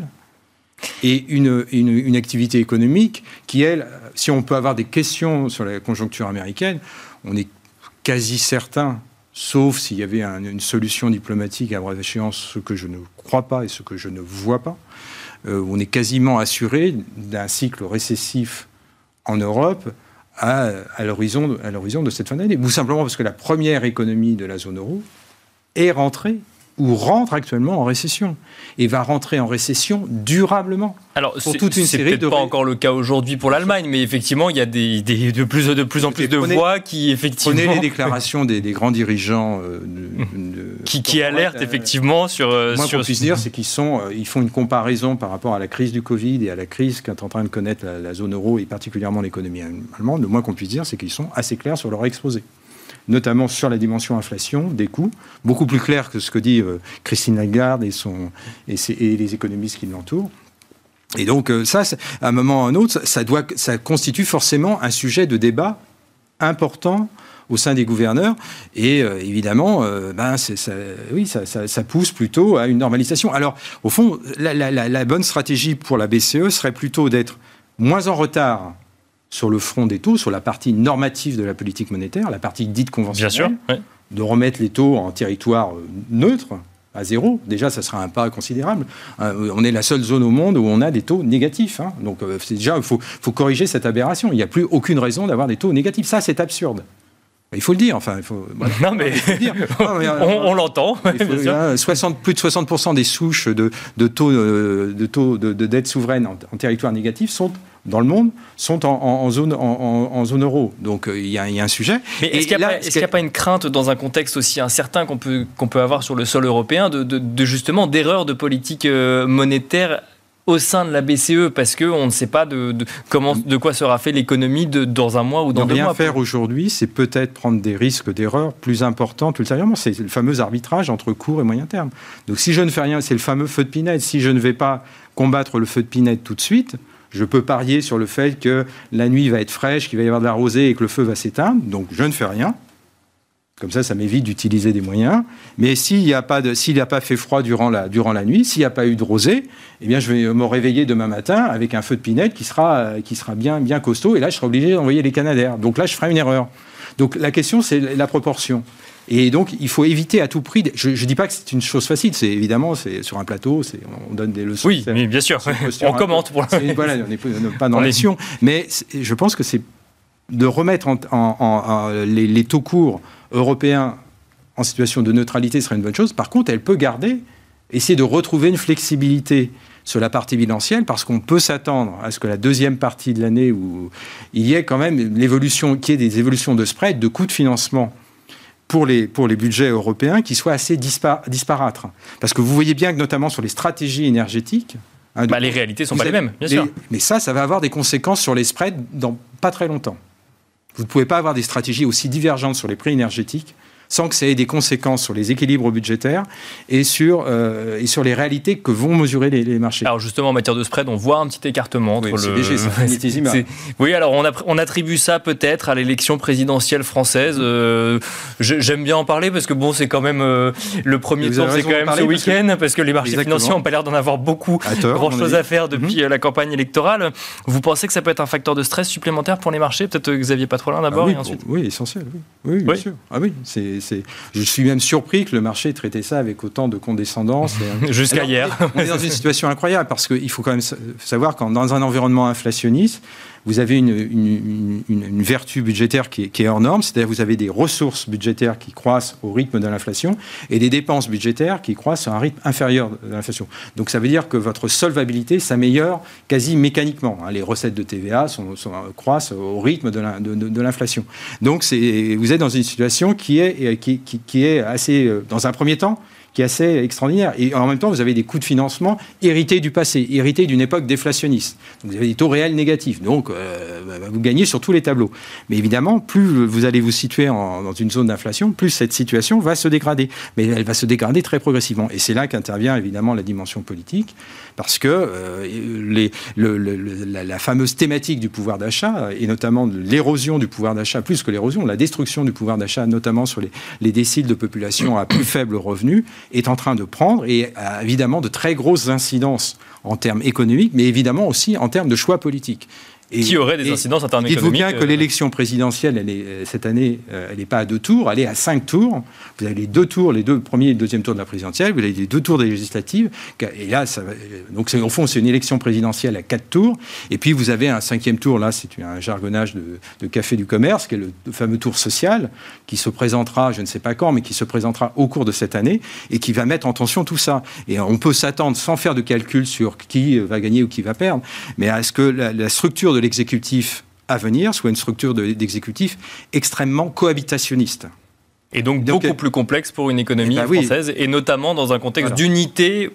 et une, une, activité économique qui, elle, si on peut avoir des questions sur la conjoncture américaine, on est quasi certain, sauf s'il y avait une solution diplomatique à brève échéance, ce que je ne crois pas et ce que je ne vois pas, euh, on est quasiment assuré d'un cycle récessif en Europe à, à l'horizon de cette fin d'année. Ou simplement parce que la première économie de la zone euro est rentrée ou rentre actuellement en récession et va rentrer en récession durablement. Alors, série de pas encore le cas aujourd'hui pour l'Allemagne, mais effectivement, il y a des, de plus de plus en plus de voix qui effectivement prenez les déclarations des, grands dirigeants euh, qui, qui alertent effectivement sur. Euh, moi, sur qu'on puisse dire, c'est qu'ils sont, euh, ils font une comparaison par rapport à la crise du Covid et à la crise qu'est en train de connaître la, la zone euro et particulièrement l'économie allemande. Le moins qu'on puisse dire, c'est qu'ils sont assez clairs sur leur exposé notamment sur la dimension inflation des coûts, beaucoup plus clair que ce que dit euh, Christine Lagarde et, son, et, les économistes qui l'entourent. Et donc euh, ça, à un moment ou à un autre, ça, doit, ça constitue forcément un sujet de débat important au sein des gouverneurs. Et euh, évidemment, ben, ça, oui, ça, ça, pousse plutôt à une normalisation. Alors, au fond, la, la bonne stratégie pour la BCE serait plutôt d'être moins en retard sur le front des taux, sur la partie normative de la politique monétaire, la partie dite conventionnelle, de remettre les taux en territoire euh, neutre, à zéro. Déjà, ça sera un pas considérable. Euh, on est la seule zone au monde où on a des taux négatifs. Hein. Donc, euh, déjà, il faut, corriger cette aberration. Il n'y a plus aucune raison d'avoir des taux négatifs. Ça, c'est absurde. Il faut le dire, enfin, il faut. Non, mais, on, l'entend. plus de 60% des souches de, taux, de, taux de, dette souveraine en, territoire négatif sont dans le monde sont en, zone, en, zone euro. Donc euh, il y, a un sujet. Mais est-ce qu'il n'y a, pas une crainte dans un contexte aussi incertain qu'on peut, qu'on peut avoir sur le sol européen de, justement d'erreurs de politique euh, monétaire au sein de la BCE parce qu'on ne sait pas de, comment, de quoi sera fait l'économie dans un mois ou dans deux rien mois. faire aujourd'hui, c'est peut-être prendre des risques d'erreur plus importants ultérieurement. C'est le fameux arbitrage entre court et moyen terme. Donc si je ne fais rien, c'est le fameux feu de pinette. Si je ne vais pas combattre le feu de pinette tout de suite, je peux parier sur le fait que la nuit va être fraîche, qu'il va y avoir de la rosée et que le feu va s'éteindre. Donc je ne fais rien. Comme ça, ça m'évite d'utiliser des moyens. Mais s'il n'y a, pas pas fait froid durant la, durant la nuit, s'il n'y a pas eu de rosée, eh bien, je vais me réveiller demain matin avec un feu de pinette qui sera, qui sera bien, bien costaud. Et là, je serai obligé d'envoyer les canadaires. Donc là, je ferai une erreur. Donc la question, c'est la proportion. Et donc, il faut éviter à tout prix. Je ne dis pas que c'est une chose facile. C'est évidemment, c'est sur un plateau, on donne des leçons. Oui, mais bien sûr. On commente pour. Voilà, on n'est pas dans l'action. Mais je pense que c'est de remettre en, les, les, taux courts européens en situation de neutralité serait une bonne chose. Par contre, elle peut garder, essayer de retrouver une flexibilité sur la partie bilancielle, parce qu'on peut s'attendre à ce que la deuxième partie de l'année, où il y ait quand même l'évolution, qui ait des évolutions de spread, de coûts de financement pour les, pour les budgets européens qui soient assez disparates. Parce que vous voyez bien que notamment sur les stratégies énergétiques, hein, bah, les réalités ne sont pas les mêmes, bien sûr. Mais ça, ça va avoir des conséquences sur les spreads dans pas très longtemps. Vous ne pouvez pas avoir des stratégies aussi divergentes sur les prix énergétiques sans que ça ait des conséquences sur les équilibres budgétaires et sur, euh, et sur les réalités que vont mesurer les, marchés. Alors justement, en matière de spread, on voit un petit écartement entre oui, le... oui, alors on, on, attribue ça peut-être à l'élection présidentielle française. Euh, j'aime bien en parler parce que bon, c'est quand même euh, le premier tour, c'est quand même ce week-end, parce, que les marchés financiers n'ont pas l'air d'en avoir beaucoup, grand-chose à faire depuis mhm. la campagne électorale. Vous pensez que ça peut être un facteur de stress supplémentaire pour les marchés? Peut-être Xavier Patrolin d'abord ah et ensuite. Oui, essentiel, oui, bien sûr. Ah oui, c'est je suis même surpris que le marché traité ça avec autant de condescendance. Jusqu'à hier. on est dans une situation incroyable parce qu'il faut quand même savoir qu'en dans un environnement inflationniste, vous avez une, une, vertu budgétaire qui est, hors norme, c'est-à-dire vous avez des ressources budgétaires qui croissent au rythme de l'inflation et des dépenses budgétaires qui croissent à un rythme inférieur de l'inflation. Donc ça veut dire que votre solvabilité s'améliore quasi mécaniquement. Hein. Les recettes de TVA croissent au rythme de l'inflation. Donc vous êtes dans une situation qui est, qui est assez, euh, dans un premier temps, qui est assez extraordinaire. Et en même temps, vous avez des coûts de financement hérités du passé, hérités d'une époque déflationniste. Vous avez des taux réels négatifs. Donc euh, bah, vous gagnez sur tous les tableaux. Mais évidemment, plus vous allez vous situer dans une zone d'inflation, plus cette situation va se dégrader. Mais elle va se dégrader très progressivement. Et c'est là qu'intervient évidemment la dimension politique, parce que euh, la, fameuse thématique du pouvoir d'achat, et notamment l'érosion du pouvoir d'achat, plus que l'érosion, la destruction du pouvoir d'achat, notamment sur les, les déciles de population à plus faible revenu, est en train de prendre et a évidemment de très grosses incidences en termes économiques, mais évidemment aussi en termes de choix politiques qui aurait des incidences économiques. Dites-vous bien que euh, l'élection présidentielle, elle est, euh, cette année, euh, elle n'est pas à deux tours, elle est à cinq tours. Vous avez les deux tours, les deux premiers et le deuxième tour de la présidentielle, vous avez les deux tours des législatives. Et là, ça, donc au fond, c'est une élection présidentielle à quatre tours. Et puis vous avez un cinquième tour, là, c'est un jargonnage de, café du commerce, qui est le fameux tour social, qui se présentera, je ne sais pas quand, mais qui se présentera au cours de cette année et qui va mettre en tension tout ça. Et on peut s'attendre, sans faire de calcul sur qui va gagner ou qui va perdre, mais à ce que la, la structure de l'exécutif à venir soit une structure d'exécutif extrêmement cohabitationniste. Et donc, beaucoup plus complexe pour une économie eh ben française, et notamment dans un contexte d'unité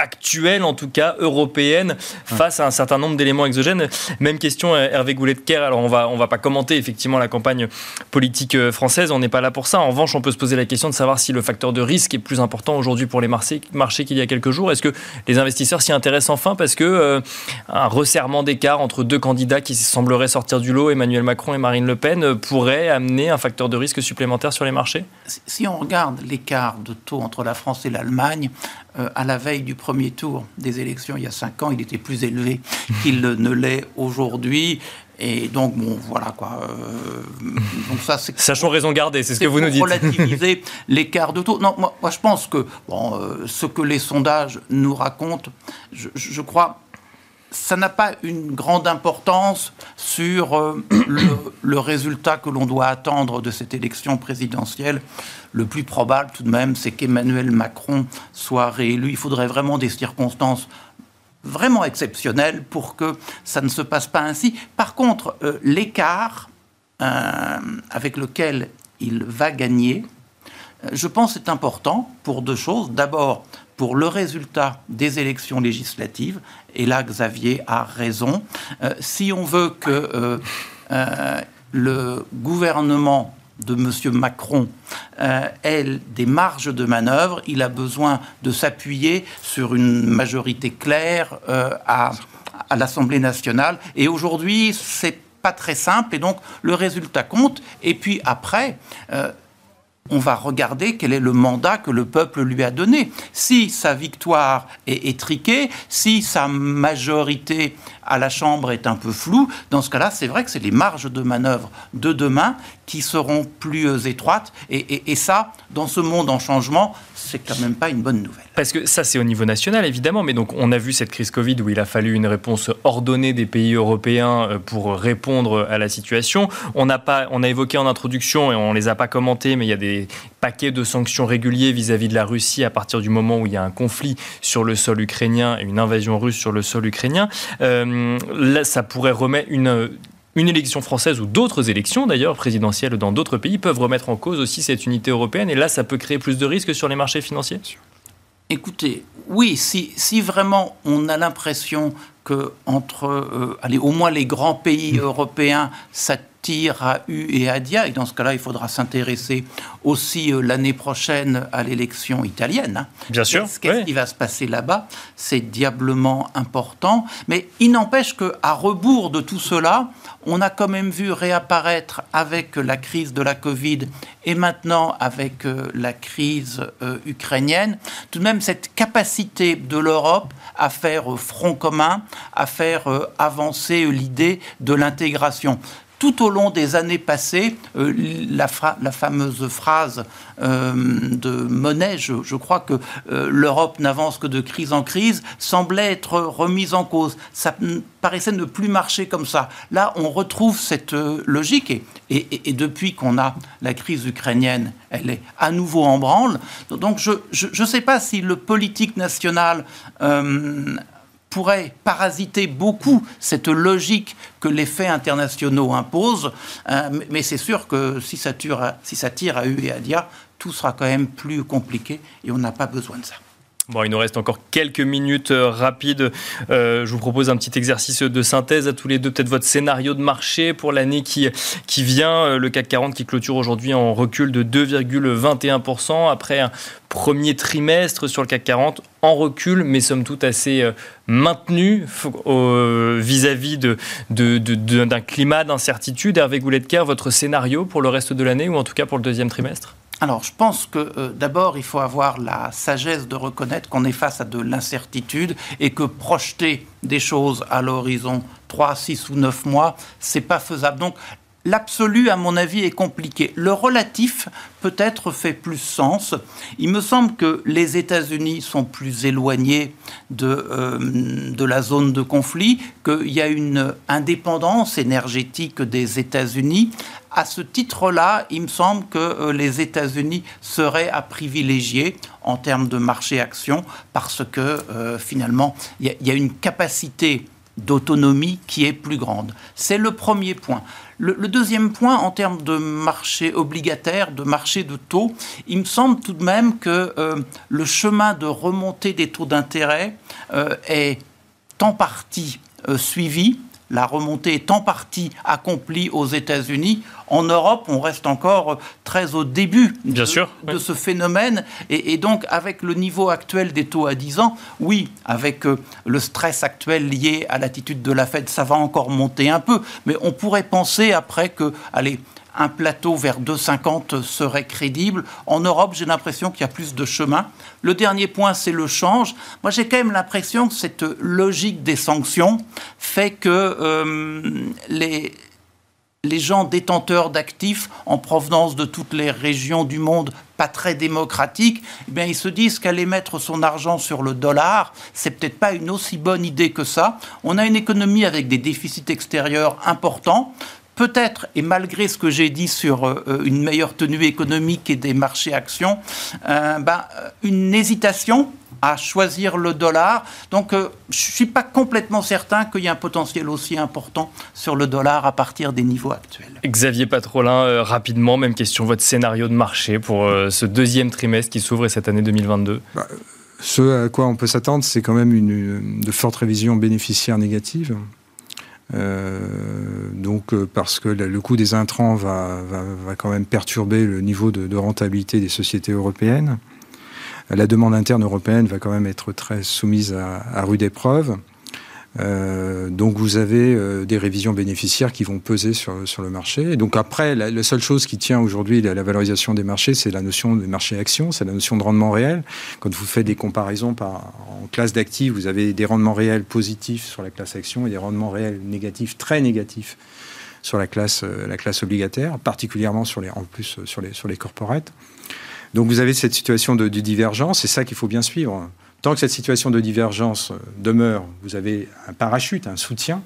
actuelle, en tout cas européenne, face à un certain nombre d'éléments exogènes. Même question, euh, Hervé Goulet-Kerr. Alors, on va, on va pas commenter effectivement la campagne politique euh, française, on n'est pas là pour ça. En revanche, on peut se poser la question de savoir si le facteur de risque est plus important aujourd'hui pour les marchés qu'il y a quelques jours. Est-ce que les investisseurs s'y intéressent enfin parce que euh, un resserrement d'écart entre deux candidats qui sembleraient sortir du lot, Emmanuel Macron et Marine Le Pen, pourrait amener un facteur de risque supplémentaire sur les marchés? Si on regarde l'écart de taux entre la France et l'Allemagne, à la veille du premier tour des élections il y a cinq ans, il était plus élevé qu'il ne l'est aujourd'hui. Et donc, bon, voilà quoi. Euh, donc ça, c'est. Sachons raison garder, c'est ce que vous nous dites. relativiser l'écart de taux. Non, moi, moi, je pense que bon, euh, ce que les sondages nous racontent, je, je crois, ça n'a pas une grande importance sur euh, le, résultat que l'on doit attendre de cette élection présidentielle. Le plus probable, tout de même, c'est qu'Emmanuel Macron soit réélu. Il faudrait vraiment des circonstances vraiment exceptionnelles pour que ça ne se passe pas ainsi. Par contre, euh, l'écart euh, avec lequel il va gagner je pense c'est important pour deux choses. D'abord, pour le résultat des élections législatives, et là Xavier a raison, euh, si on veut que euh, le gouvernement de M. Macron ait des marges de manœuvre, il a besoin de s'appuyer sur une majorité claire à, à l'Assemblée nationale. Et aujourd'hui, c'est pas très simple, et donc le résultat compte. Et puis après, euh, on va regarder quel est le mandat que le peuple lui a donné. Si sa victoire est étriquée, si sa majorité à la Chambre est un peu floue, dans ce cas-là, c'est vrai que c'est les marges de manœuvre de demain qui seront plus euh, étroites. Et, ça, dans ce monde en changement, c'est quand même pas une bonne nouvelle. Parce que ça, c'est au niveau national, évidemment. Mais donc, on a vu cette crise Covid où il a fallu une réponse ordonnée des pays européens euh, pour répondre à la situation. On a, pas, on a évoqué en introduction, et on les a pas commentés, mais il y a des paquets de sanctions réguliers vis-à-vis de la Russie à partir du moment où il y a un conflit sur le sol ukrainien et une invasion russe sur le sol ukrainien. Euh, là, ça pourrait remettre une une élection française ou d'autres élections d'ailleurs présidentielles dans d'autres pays peuvent remettre en cause aussi cette unité européenne et là ça peut créer plus de risques sur les marchés financiers? Écoutez, oui, si, si vraiment on a l'impression que entre, euh, allez, au moins les grands pays mmh. européens, ça tire à U et à Dia, et dans ce cas-là, il faudra s'intéresser aussi euh, l'année prochaine à l'élection italienne. Hein. Bien sûr. Qu'est-ce qui va se passer là-bas? C'est diablement important, mais il n'empêche qu'à rebours de tout cela, on a quand même vu réapparaître avec la crise de la Covid et maintenant avec euh, la crise euh, ukrainienne, tout de même cette capacité de l'Europe à faire front commun, à faire avancer l'idée de l'intégration tout au long des années passées, euh, la, fameuse phrase euh, de Monet, je, crois que euh, l'Europe n'avance que de crise en crise, semblait être remise en cause. Ça paraissait ne plus marcher comme ça. Là, on retrouve cette logique et, et, depuis qu'on a la crise ukrainienne, elle est à nouveau en branle. Donc je ne sais pas si le politique national pourrait parasiter beaucoup cette logique que les faits internationaux imposent. Euh, mais c'est sûr que si ça, tire à, si et à Dia, tout sera quand même plus compliqué et on n'a pas besoin de ça. Il nous reste encore quelques minutes euh, rapides. Euh, je vous propose un petit exercice de synthèse à tous les deux. Peut-être votre scénario de marché pour l'année qui, vient. Le CAC 40 qui clôture aujourd'hui en recul de 2,21% après un premier trimestre sur le CAC 40 en recul, mais somme toute assez euh, maintenu vis-à-vis d'un climat d'incertitude. Hervé Gouletker, votre scénario pour le reste de l'année ou en tout cas pour le deuxième trimestre? Alors, je pense que euh, d'abord, il faut avoir la sagesse de reconnaître qu'on est face à de l'incertitude et que projeter des choses à l'horizon 3, 6 ou 9 mois, c'est pas faisable. Donc, L'absolu, à mon avis, est compliqué. Le relatif, peut-être, fait plus sens. Il me semble que les États-Unis sont plus éloignés de, euh, de la zone de conflit, qu'il y a une indépendance énergétique des États-Unis. À ce titre-là, il me semble que euh, les États-Unis seraient à privilégier en termes de marché-action, parce que euh, finalement, il y, y a une capacité d'autonomie qui est plus grande. C'est le premier point. Le, deuxième point, en termes de marché obligataire, de marché de taux, il me semble tout de même que euh, le chemin de remontée des taux d'intérêt euh, est en partie euh, suivi la remontée est en partie accomplie aux États-Unis. En Europe, on reste encore très au début de, ce phénomène. Et, donc, avec le niveau actuel des taux à 10 ans, oui, avec euh, le stress actuel lié à l'attitude de la Fed, ça va encore monter un peu. Mais on pourrait penser après que, allez, un plateau vers 2,50 serait crédible. En Europe, j'ai l'impression qu'il y a plus de chemin. Le dernier point, c'est le change. Moi, j'ai quand même l'impression que cette logique des sanctions fait que euh, les, les gens détenteurs d'actifs en provenance de toutes les régions du monde pas très démocratiques, eh bien, ils se disent qu'aller mettre son argent sur le dollar, c'est peut-être pas une aussi bonne idée que ça. On a une économie avec des déficits extérieurs importants peut-être, et malgré ce que j'ai dit sur euh, euh, une meilleure tenue économique et des marchés actions, euh, ben, une hésitation à choisir le dollar. Donc, je ne suis pas complètement certain qu'il y ait un potentiel aussi important sur le dollar à partir des niveaux actuels. Xavier Patrolin, rapidement, même question, votre scénario de marché pour ce deuxième trimestre qui s'ouvre cette année 2022 bah, Ce à quoi on peut s'attendre, c'est quand même une, de fortes révisions bénéficiaires négatives. Euh, donc euh, parce que le coût des intrants va, quand même perturber le niveau de, rentabilité des sociétés européennes. La demande interne européenne va quand même être très soumise à rude épreuve. Euh, donc vous avez euh, des révisions bénéficiaires qui vont peser sur, sur le marché. Donc après, la, seule chose qui tient aujourd'hui la, la, valorisation des marchés, c'est la notion des marchés actions, c'est la notion de rendement réel. Quand vous faites des comparaisons par, en classe d'actifs, vous avez des rendements réels positifs sur la classe action et des rendements réels négatifs, très négatifs sur la classe, euh, la classe obligataire, particulièrement sur les, en plus sur les, sur les corporates. Donc vous avez cette situation de, de divergence, c'est ça qu'il faut bien suivre. Tant que cette situation de divergence euh, demeure, vous avez un parachute, un soutien.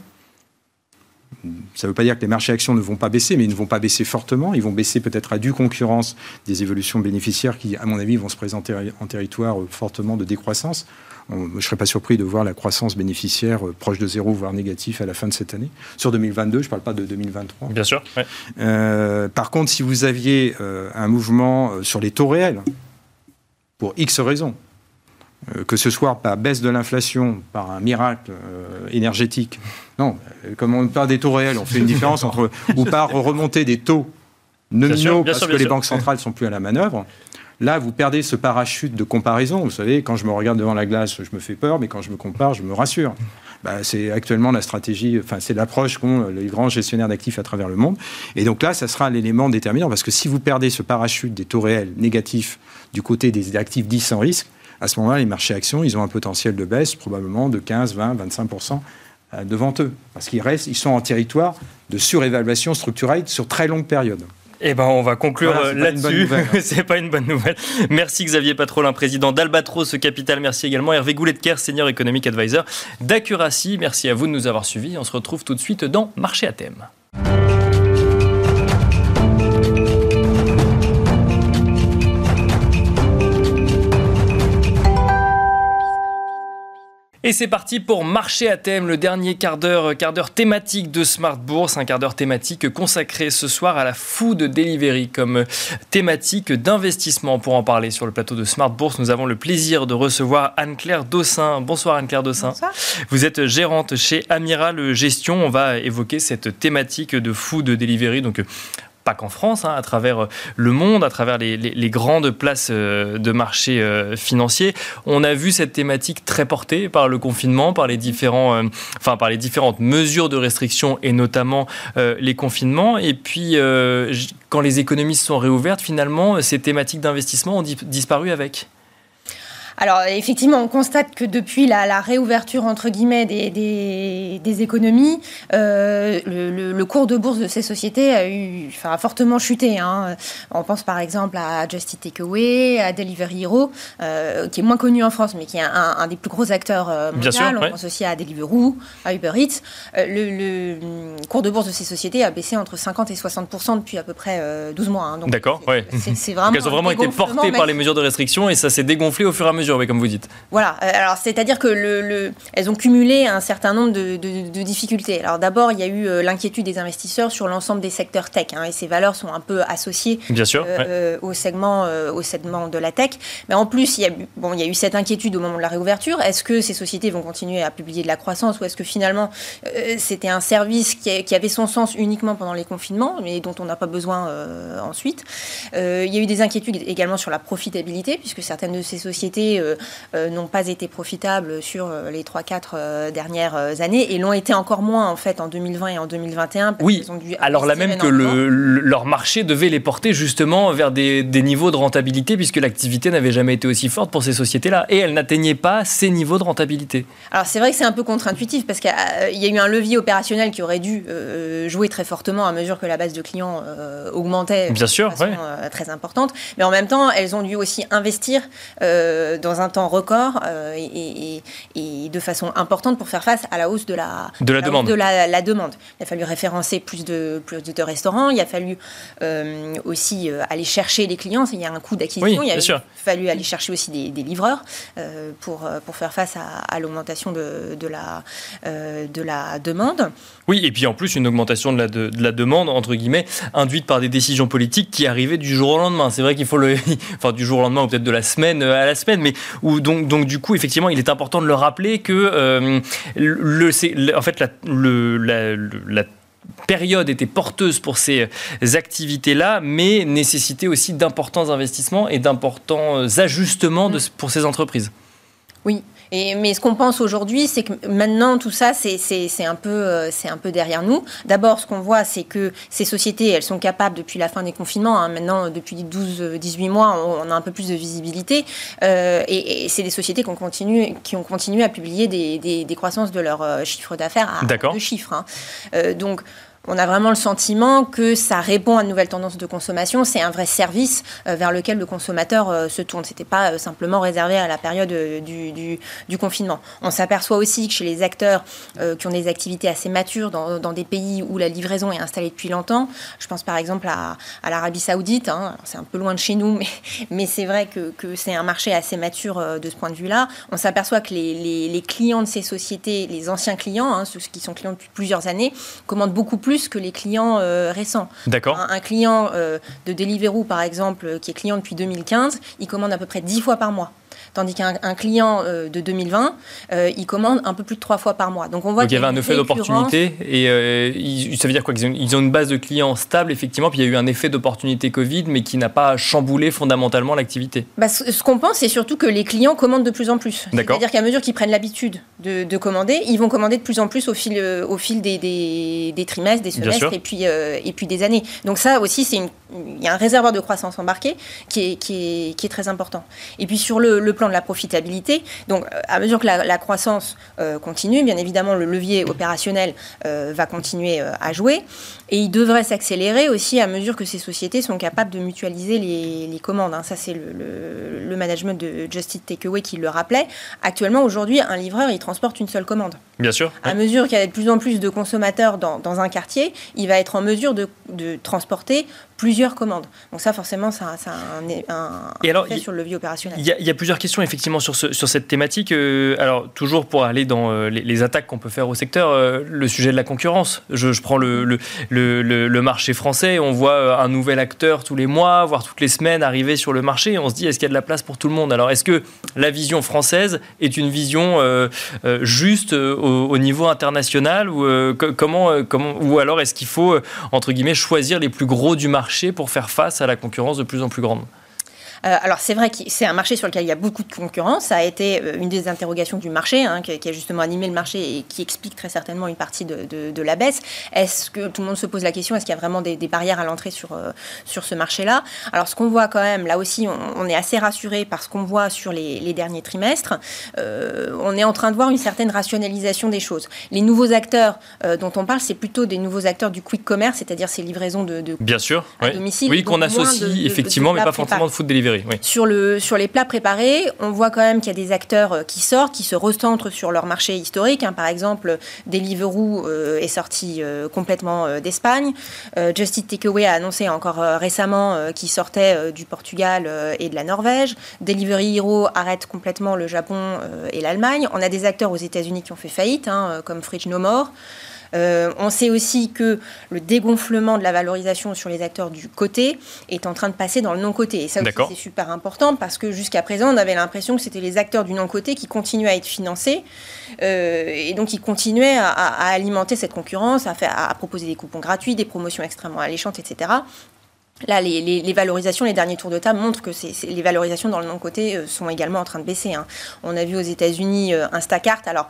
Ça ne veut pas dire que les marchés actions ne vont pas baisser, mais ils ne vont pas baisser fortement. Ils vont baisser peut-être à due concurrence des évolutions bénéficiaires qui, à mon avis, vont se présenter en territoire euh, fortement de décroissance. je ne serais pas surpris de voir la croissance bénéficiaire euh, proche de zéro, voire négatif à la fin de cette année. Sur 2022, je ne parle pas de 2023. Bien sûr. par contre, si vous aviez un mouvement sur les taux réels, pour X raisons, que ce soit par baisse de l'inflation, par un miracle euh, énergétique. Non, euh, comme on parle des taux réels, on fait une différence entre ou par remonter des taux nominaux parce que les banques centrales sont plus à la manœuvre. Là, vous perdez ce parachute de comparaison. Vous savez, quand je me regarde devant la glace, je me fais peur, mais quand je me compare, je me rassure. Bah, c'est actuellement la stratégie, enfin, c'est l'approche qu'ont les grands gestionnaires d'actifs à travers le monde. Et donc là, ça sera l'élément déterminant parce que si vous perdez ce parachute des taux réels négatifs du côté des actifs dits sans risque, à ce moment-là, les marchés actions, ils ont un potentiel de baisse probablement de 15, 20, 25% devant eux. Parce qu'ils restent, ils sont en territoire de surévaluation structurelle sur très longue période. Eh ben, on va conclure là-dessus. c'est pas une bonne nouvelle. Merci Xavier Patrolin, président d'Albatros Capital. Merci également Hervé Goulet-Kerr, senior economic advisor d'Accuracy. Merci à vous de nous avoir suivis. On se retrouve tout de suite dans Marché à thème. Et c'est parti pour Marché à thème, le dernier quart d'heure, quart d'heure thématique de Smart Bourse, un quart d'heure thématique consacré ce soir à la food delivery comme thématique d'investissement. Pour en parler sur le plateau de Smart Bourse, nous avons le plaisir de recevoir Anne-Claire Dossin. Bonsoir Anne-Claire Dossin. Bonsoir. Vous êtes gérante chez Amiral Gestion. On va évoquer cette thématique de food delivery. Donc pas qu'en France, hein, à travers euh, le monde, à travers les, grandes places euh, de marché euh, financiers. On a vu cette thématique très portée par le confinement, par les, différents, enfin, par les différentes mesures de restriction et notamment les confinements. Et puis, quand les économies sont réouvertes, finalement, ces thématiques d'investissement ont disparu avec. Alors effectivement, on constate que depuis la, réouverture entre guillemets des, économies, euh, le, cours de bourse de ces sociétés a, eu, enfin, fortement chuté. Hein. On pense par exemple à Just Eat Takeaway, à Delivery Hero, euh, qui est moins connu en France, mais qui est un, des plus gros acteurs euh, mondiaux. on pense aussi à Deliveroo, à Uber Eats. le, cours de bourse de ces sociétés a baissé entre 50 et 60 depuis à peu près 12 mois. Hein. D'accord, oui. C'est vraiment. elles ont vraiment été portées par les mesures de restriction et ça s'est dégonflé au fur et à mesure comme vous dites. Voilà, euh, alors c'est-à-dire que le, elles ont cumulé un certain nombre de, difficultés. Alors d'abord, il y a eu euh, l'inquiétude des investisseurs sur l'ensemble des secteurs tech, hein, et ces valeurs sont un peu associées Bien sûr, euh, au, segment, au segment de la tech. Mais en plus, il y, a, bon, il y a eu cette inquiétude au moment de la réouverture. Est-ce que ces sociétés vont continuer à publier de la croissance ou est-ce que finalement c'était un service qui, avait son sens uniquement pendant les confinements, mais dont on n'a pas besoin ensuite? Il y a eu des inquiétudes également sur la profitabilité, puisque certaines de ces sociétés euh, euh, n'ont pas été profitables sur euh, les 3-4 dernières années et l'ont été encore moins en fait en 2020 et en 2021. oui, alors là même que leur marché devait les porter justement vers des, niveaux de rentabilité puisque l'activité n'avait jamais été aussi forte pour ces sociétés-là et elles n'atteignaient pas ces niveaux de rentabilité. Alors c'est vrai que c'est un peu contre-intuitif parce qu'il y a eu un levier opérationnel qui aurait dû jouer très fortement à mesure que la base de clients augmentait Bien sûr, de façon très importante, mais en même temps elles ont dû aussi investir dans un temps record et, de façon importante pour faire face à la hausse de la, de la, demande. De la, demande. Il a fallu référencer plus de, plus de restaurants, il a fallu aussi aller chercher les clients, il y a un coût d'acquisition, il a fallu aller chercher aussi des, livreurs pour, pour faire face à, l'augmentation de, de, la, de la demande. Oui, et puis en plus une augmentation de la, de, la demande, entre guillemets, induite par des décisions politiques qui arrivaient du jour au lendemain. C'est vrai qu'il faut le... enfin du jour au lendemain ou peut-être de la semaine euh, à la semaine, mais où donc, donc du coup, effectivement, il est important de le rappeler que euh, en fait, la, le, la, période était porteuse pour ces activités-là, mais nécessitait aussi d'importants investissements et d'importants ajustements de, pour ces entreprises. Oui, mais ce qu'on pense aujourd'hui, c'est que maintenant tout ça, c'est un, peu, euh, un peu derrière nous. D'abord, ce qu'on voit, c'est que ces sociétés, elles sont capables, depuis la fin des confinements, hein, maintenant depuis 12-18 mois, on, a un peu plus de visibilité. Euh, et, c'est des sociétés qui ont, continué, qui ont continué à publier des, des, croissances de leur euh, chiffre d'affaires à deux chiffres. Hein. donc, on a vraiment le sentiment que ça répond à une nouvelle tendance de consommation. C'est un vrai service euh, vers lequel le consommateur euh, se tourne. C'était pas euh, simplement réservé à la période du, confinement. On s'aperçoit aussi que chez les acteurs qui ont des activités assez matures dans, des pays où la livraison est installée depuis longtemps, je pense par exemple à, l'Arabie Saoudite. Hein. c'est un peu loin de chez nous, mais, mais c'est vrai que, c'est un marché assez mature de ce point de vue-là. On s'aperçoit que les, clients de ces sociétés, les anciens clients, hein, ceux qui sont clients depuis plusieurs années, commandent beaucoup plus que les clients euh, récents. D'accord. Un, client euh, de Deliveroo, par exemple, qui est client depuis 2015, il commande à peu près 10 fois par mois. Tandis qu'un client euh, de 2020, euh, il commande un peu plus de trois fois par mois. Donc on voit qu'il y avait un effet d'opportunité et euh, ça veut dire quoi ils ont, une base de clients stable effectivement, puis il y a eu un effet d'opportunité Covid, mais qui n'a pas chamboulé fondamentalement l'activité. Bah, ce, qu'on pense, c'est surtout que les clients commandent de plus en plus. C'est-à-dire qu'à mesure qu'ils prennent l'habitude de, commander, ils vont commander de plus en plus au fil, au fil des, des, trimestres, des semestres et puis, et puis des années. Donc ça aussi, c'est il y a un réservoir de croissance embarqué qui est, qui est, qui est très important. Et puis sur le, le plan de la profitabilité. Donc, euh, à mesure que la, croissance euh, continue, bien évidemment, le levier opérationnel euh, va continuer à jouer. Et il devrait s'accélérer aussi à mesure que ces sociétés sont capables de mutualiser les, commandes. Hein. Ça, c'est le, management de Just Eat Takeaway qui le rappelait. Actuellement, aujourd'hui, un livreur, il transporte une seule commande. Bien sûr. À mesure qu'il y a de plus en plus de consommateurs dans, un quartier, il va être en mesure de, transporter plusieurs commandes. Donc ça, forcément, ça, ça a un, un effet sur le levier opérationnel. Il y, a plusieurs questions, effectivement, sur, sur cette thématique. Euh, alors, toujours pour aller dans euh, les, attaques qu'on peut faire au secteur, euh, le sujet de la concurrence. Je, je prends le, le, le, marché français. On voit euh, un nouvel acteur tous les mois, voire toutes les semaines arriver sur le marché. on se dit, est-ce qu'il y a de la place pour tout le monde? Alors, est-ce que la vision française est une vision euh, euh, juste au, niveau international ou alors est-ce qu'il faut, entre guillemets, choisir les plus gros du marché pour faire face à la concurrence de plus en plus grande? Euh, alors c'est vrai que c'est un marché sur lequel il y a beaucoup de concurrence. Ça a été euh, une des interrogations du marché, hein, qui, a justement animé le marché et qui explique très certainement une partie de, la baisse. Est-ce que tout le monde se pose la question Est-ce qu'il y a vraiment des, barrières à l'entrée sur, euh, sur ce marché-là? Alors ce qu'on voit quand même, là aussi, on, est assez rassuré par ce qu'on voit sur les, derniers trimestres. on est en train de voir une certaine rationalisation des choses. Les nouveaux acteurs dont on parle, c'est plutôt des nouveaux acteurs du quick commerce, c'est-à-dire ces livraisons de, Bien sûr, à domicile. Oui, qu'on associe effectivement, mais pas forcément de food delivery. Sur, le, sur les plats préparés, on voit quand même qu'il y a des acteurs euh, qui sortent, qui se recentrent sur leur marché historique. Hein. Par exemple, Deliveroo euh, est sorti euh, complètement d'Espagne. Just Eat Takeaway a annoncé encore récemment qu'il sortait du Portugal et de la Norvège. Delivery Hero arrête complètement le Japon et l'Allemagne. On a des acteurs aux États-Unis qui ont fait faillite, hein, comme Fridge No More. Euh, on sait aussi que le dégonflement de la valorisation sur les acteurs du côté est en train de passer dans le non-côté. Et ça aussi, c'est super important parce que jusqu'à présent, on avait l'impression que c'était les acteurs du non-côté qui continuaient à être financés euh, et donc ils continuaient à, alimenter cette concurrence, à, à proposer des coupons gratuits, des promotions extrêmement alléchantes, etc. Là, les, valorisations, les derniers tours de table montrent que les valorisations dans le non-côté euh, sont également en train de baisser. Hein. On a vu aux États-Unis Instacart. Alors,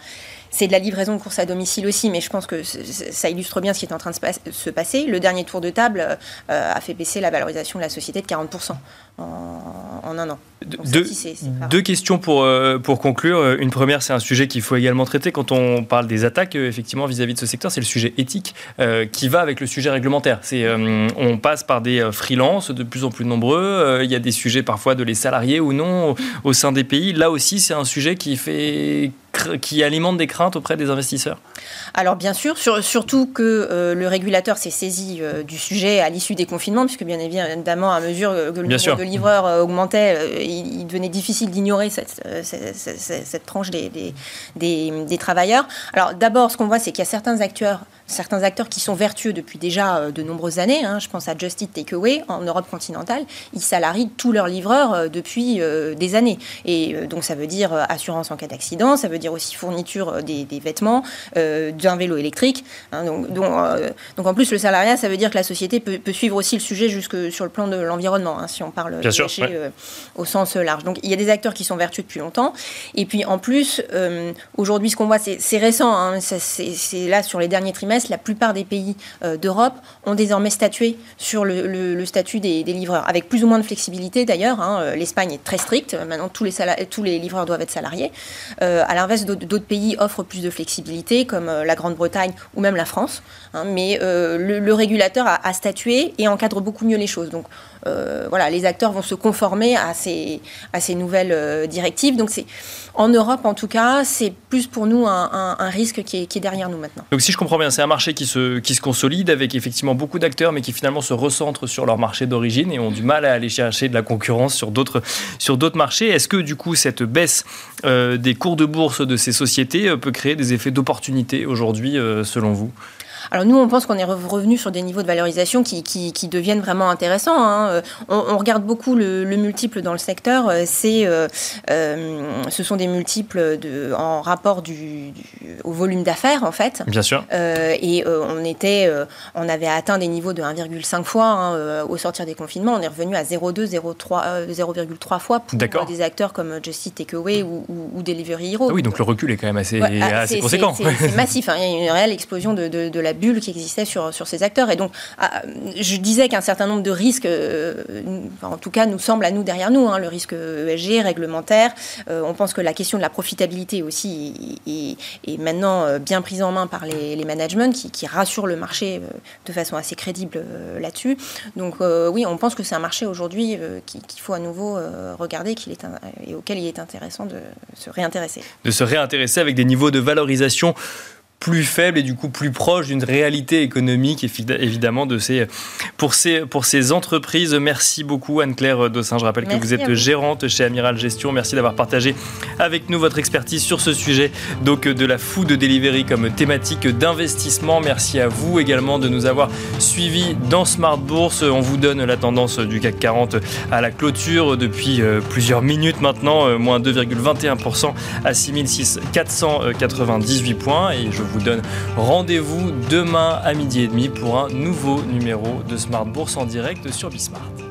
c'est de la livraison de courses à domicile aussi, mais je pense que ça illustre bien ce qui est en train de se passer. Le dernier tour de table a fait baisser la valorisation de la société de 40% en, un an. deux, questions pour, euh, pour conclure. Une première, c'est un sujet qu'il faut également traiter quand on parle des attaques, euh, effectivement, vis-à-vis de ce secteur, c'est le sujet éthique euh, qui va avec le sujet réglementaire. C'est, on passe par des freelances de plus en plus nombreux. il y a des sujets parfois de les salariés ou non au sein des pays. Là aussi, c'est un sujet qui fait qui alimente des craintes auprès des investisseurs Alors bien sûr, surtout que euh, le régulateur s'est saisi euh, du sujet à l'issue des confinements, puisque bien évidemment, à mesure que le nombre de livreurs euh, augmentait, il, devenait difficile d'ignorer cette, cette, tranche des, des, des travailleurs. Alors d'abord, ce qu'on voit, c'est qu'il y a certains acteurs certains acteurs qui sont vertueux depuis déjà euh, de nombreuses années. Hein. je pense à Just Eat Takeaway en Europe continentale. Ils salarient tous leurs livreurs euh, depuis euh, des années. Et donc ça veut dire assurance en cas d'accident, ça veut dire aussi fourniture des, vêtements, d'un vélo électrique. Hein. donc, donc, en plus le salariat, ça veut dire que la société peut, suivre aussi le sujet jusque sur le plan de l'environnement, hein, si on parle Bien sûr, au sens large. Donc il y a des acteurs qui sont vertueux depuis longtemps. Et puis en plus, aujourd'hui ce qu'on voit, c'est récent, c'est là sur les derniers trimestres la plupart des pays euh, d'Europe ont désormais statué sur le, statut des, livreurs, avec plus ou moins de flexibilité d'ailleurs. Hein. Euh, L'Espagne est très stricte, maintenant tous les, tous les livreurs doivent être salariés. Euh, à l'inverse, d'autres pays offrent plus de flexibilité, comme la Grande-Bretagne ou même la France. Hein. mais le, régulateur a, statué et encadre beaucoup mieux les choses. Euh, voilà, les acteurs vont se conformer à ces, nouvelles euh, directives. Donc, c'est, en Europe, en tout cas, c'est plus pour nous un, risque qui est, derrière nous maintenant. Donc, si je comprends bien, c'est un marché qui se, qui se consolide avec effectivement beaucoup d'acteurs, mais qui finalement se recentrent sur leur marché d'origine et ont du mal à aller chercher de la concurrence sur d'autres, sur d'autres marchés. Est-ce que, du coup, cette baisse euh, des cours de bourse de ces sociétés peut créer des effets d'opportunité aujourd'hui, selon vous? Alors nous, on pense qu'on est revenu sur des niveaux de valorisation qui, qui, deviennent vraiment intéressants. Hein. Euh, on, regarde beaucoup le, multiple dans le secteur. Euh, c'est, euh, ce sont des multiples de, en rapport du, au volume d'affaires, en fait. Bien sûr. et on, était, on avait atteint des niveaux de 1,5 fois hein, au sortir des confinements. On est revenu à 0,2, 0,3 fois pour des acteurs comme Just Eat Takeaway ou, ou, Delivery Hero. Ah oui, donc le recul est quand même assez, ah, assez conséquent. C'est massif. Hein. Il y a une réelle explosion de, de, de la bulle qui existait sur, sur ces acteurs. Et donc, ah, je disais qu'un certain nombre de risques, euh, en tout cas, nous semblent à nous derrière nous. Hein, le risque ESG, réglementaire. Euh, on pense que la question de la profitabilité aussi est, maintenant euh, bien prise en main par les, les managements qui, rassurent le marché de façon assez crédible là-dessus. Donc, oui, on pense que c'est un marché aujourd'hui qu'il faut à nouveau regarder qu'il est et auquel il est intéressant de se réintéresser. De se réintéresser avec des niveaux de valorisation plus faible et du coup plus proche d'une réalité économique évidemment de ces, pour, ces, pour ces entreprises. Merci beaucoup Anne-Claire Dossin. Je rappelle que vous êtes gérante chez Amiral Gestion. Merci d'avoir partagé avec nous votre expertise sur ce sujet donc de la food delivery comme thématique d'investissement. Merci à vous également de nous avoir suivis dans Smart Bourse. On vous donne la tendance du CAC 40 à la clôture depuis euh, plusieurs minutes maintenant, euh, moins 2,21% à 6498 points et je vous vous donne rendez-vous demain à midi et demi pour un nouveau numéro de Smart Bourse en direct sur Bismart.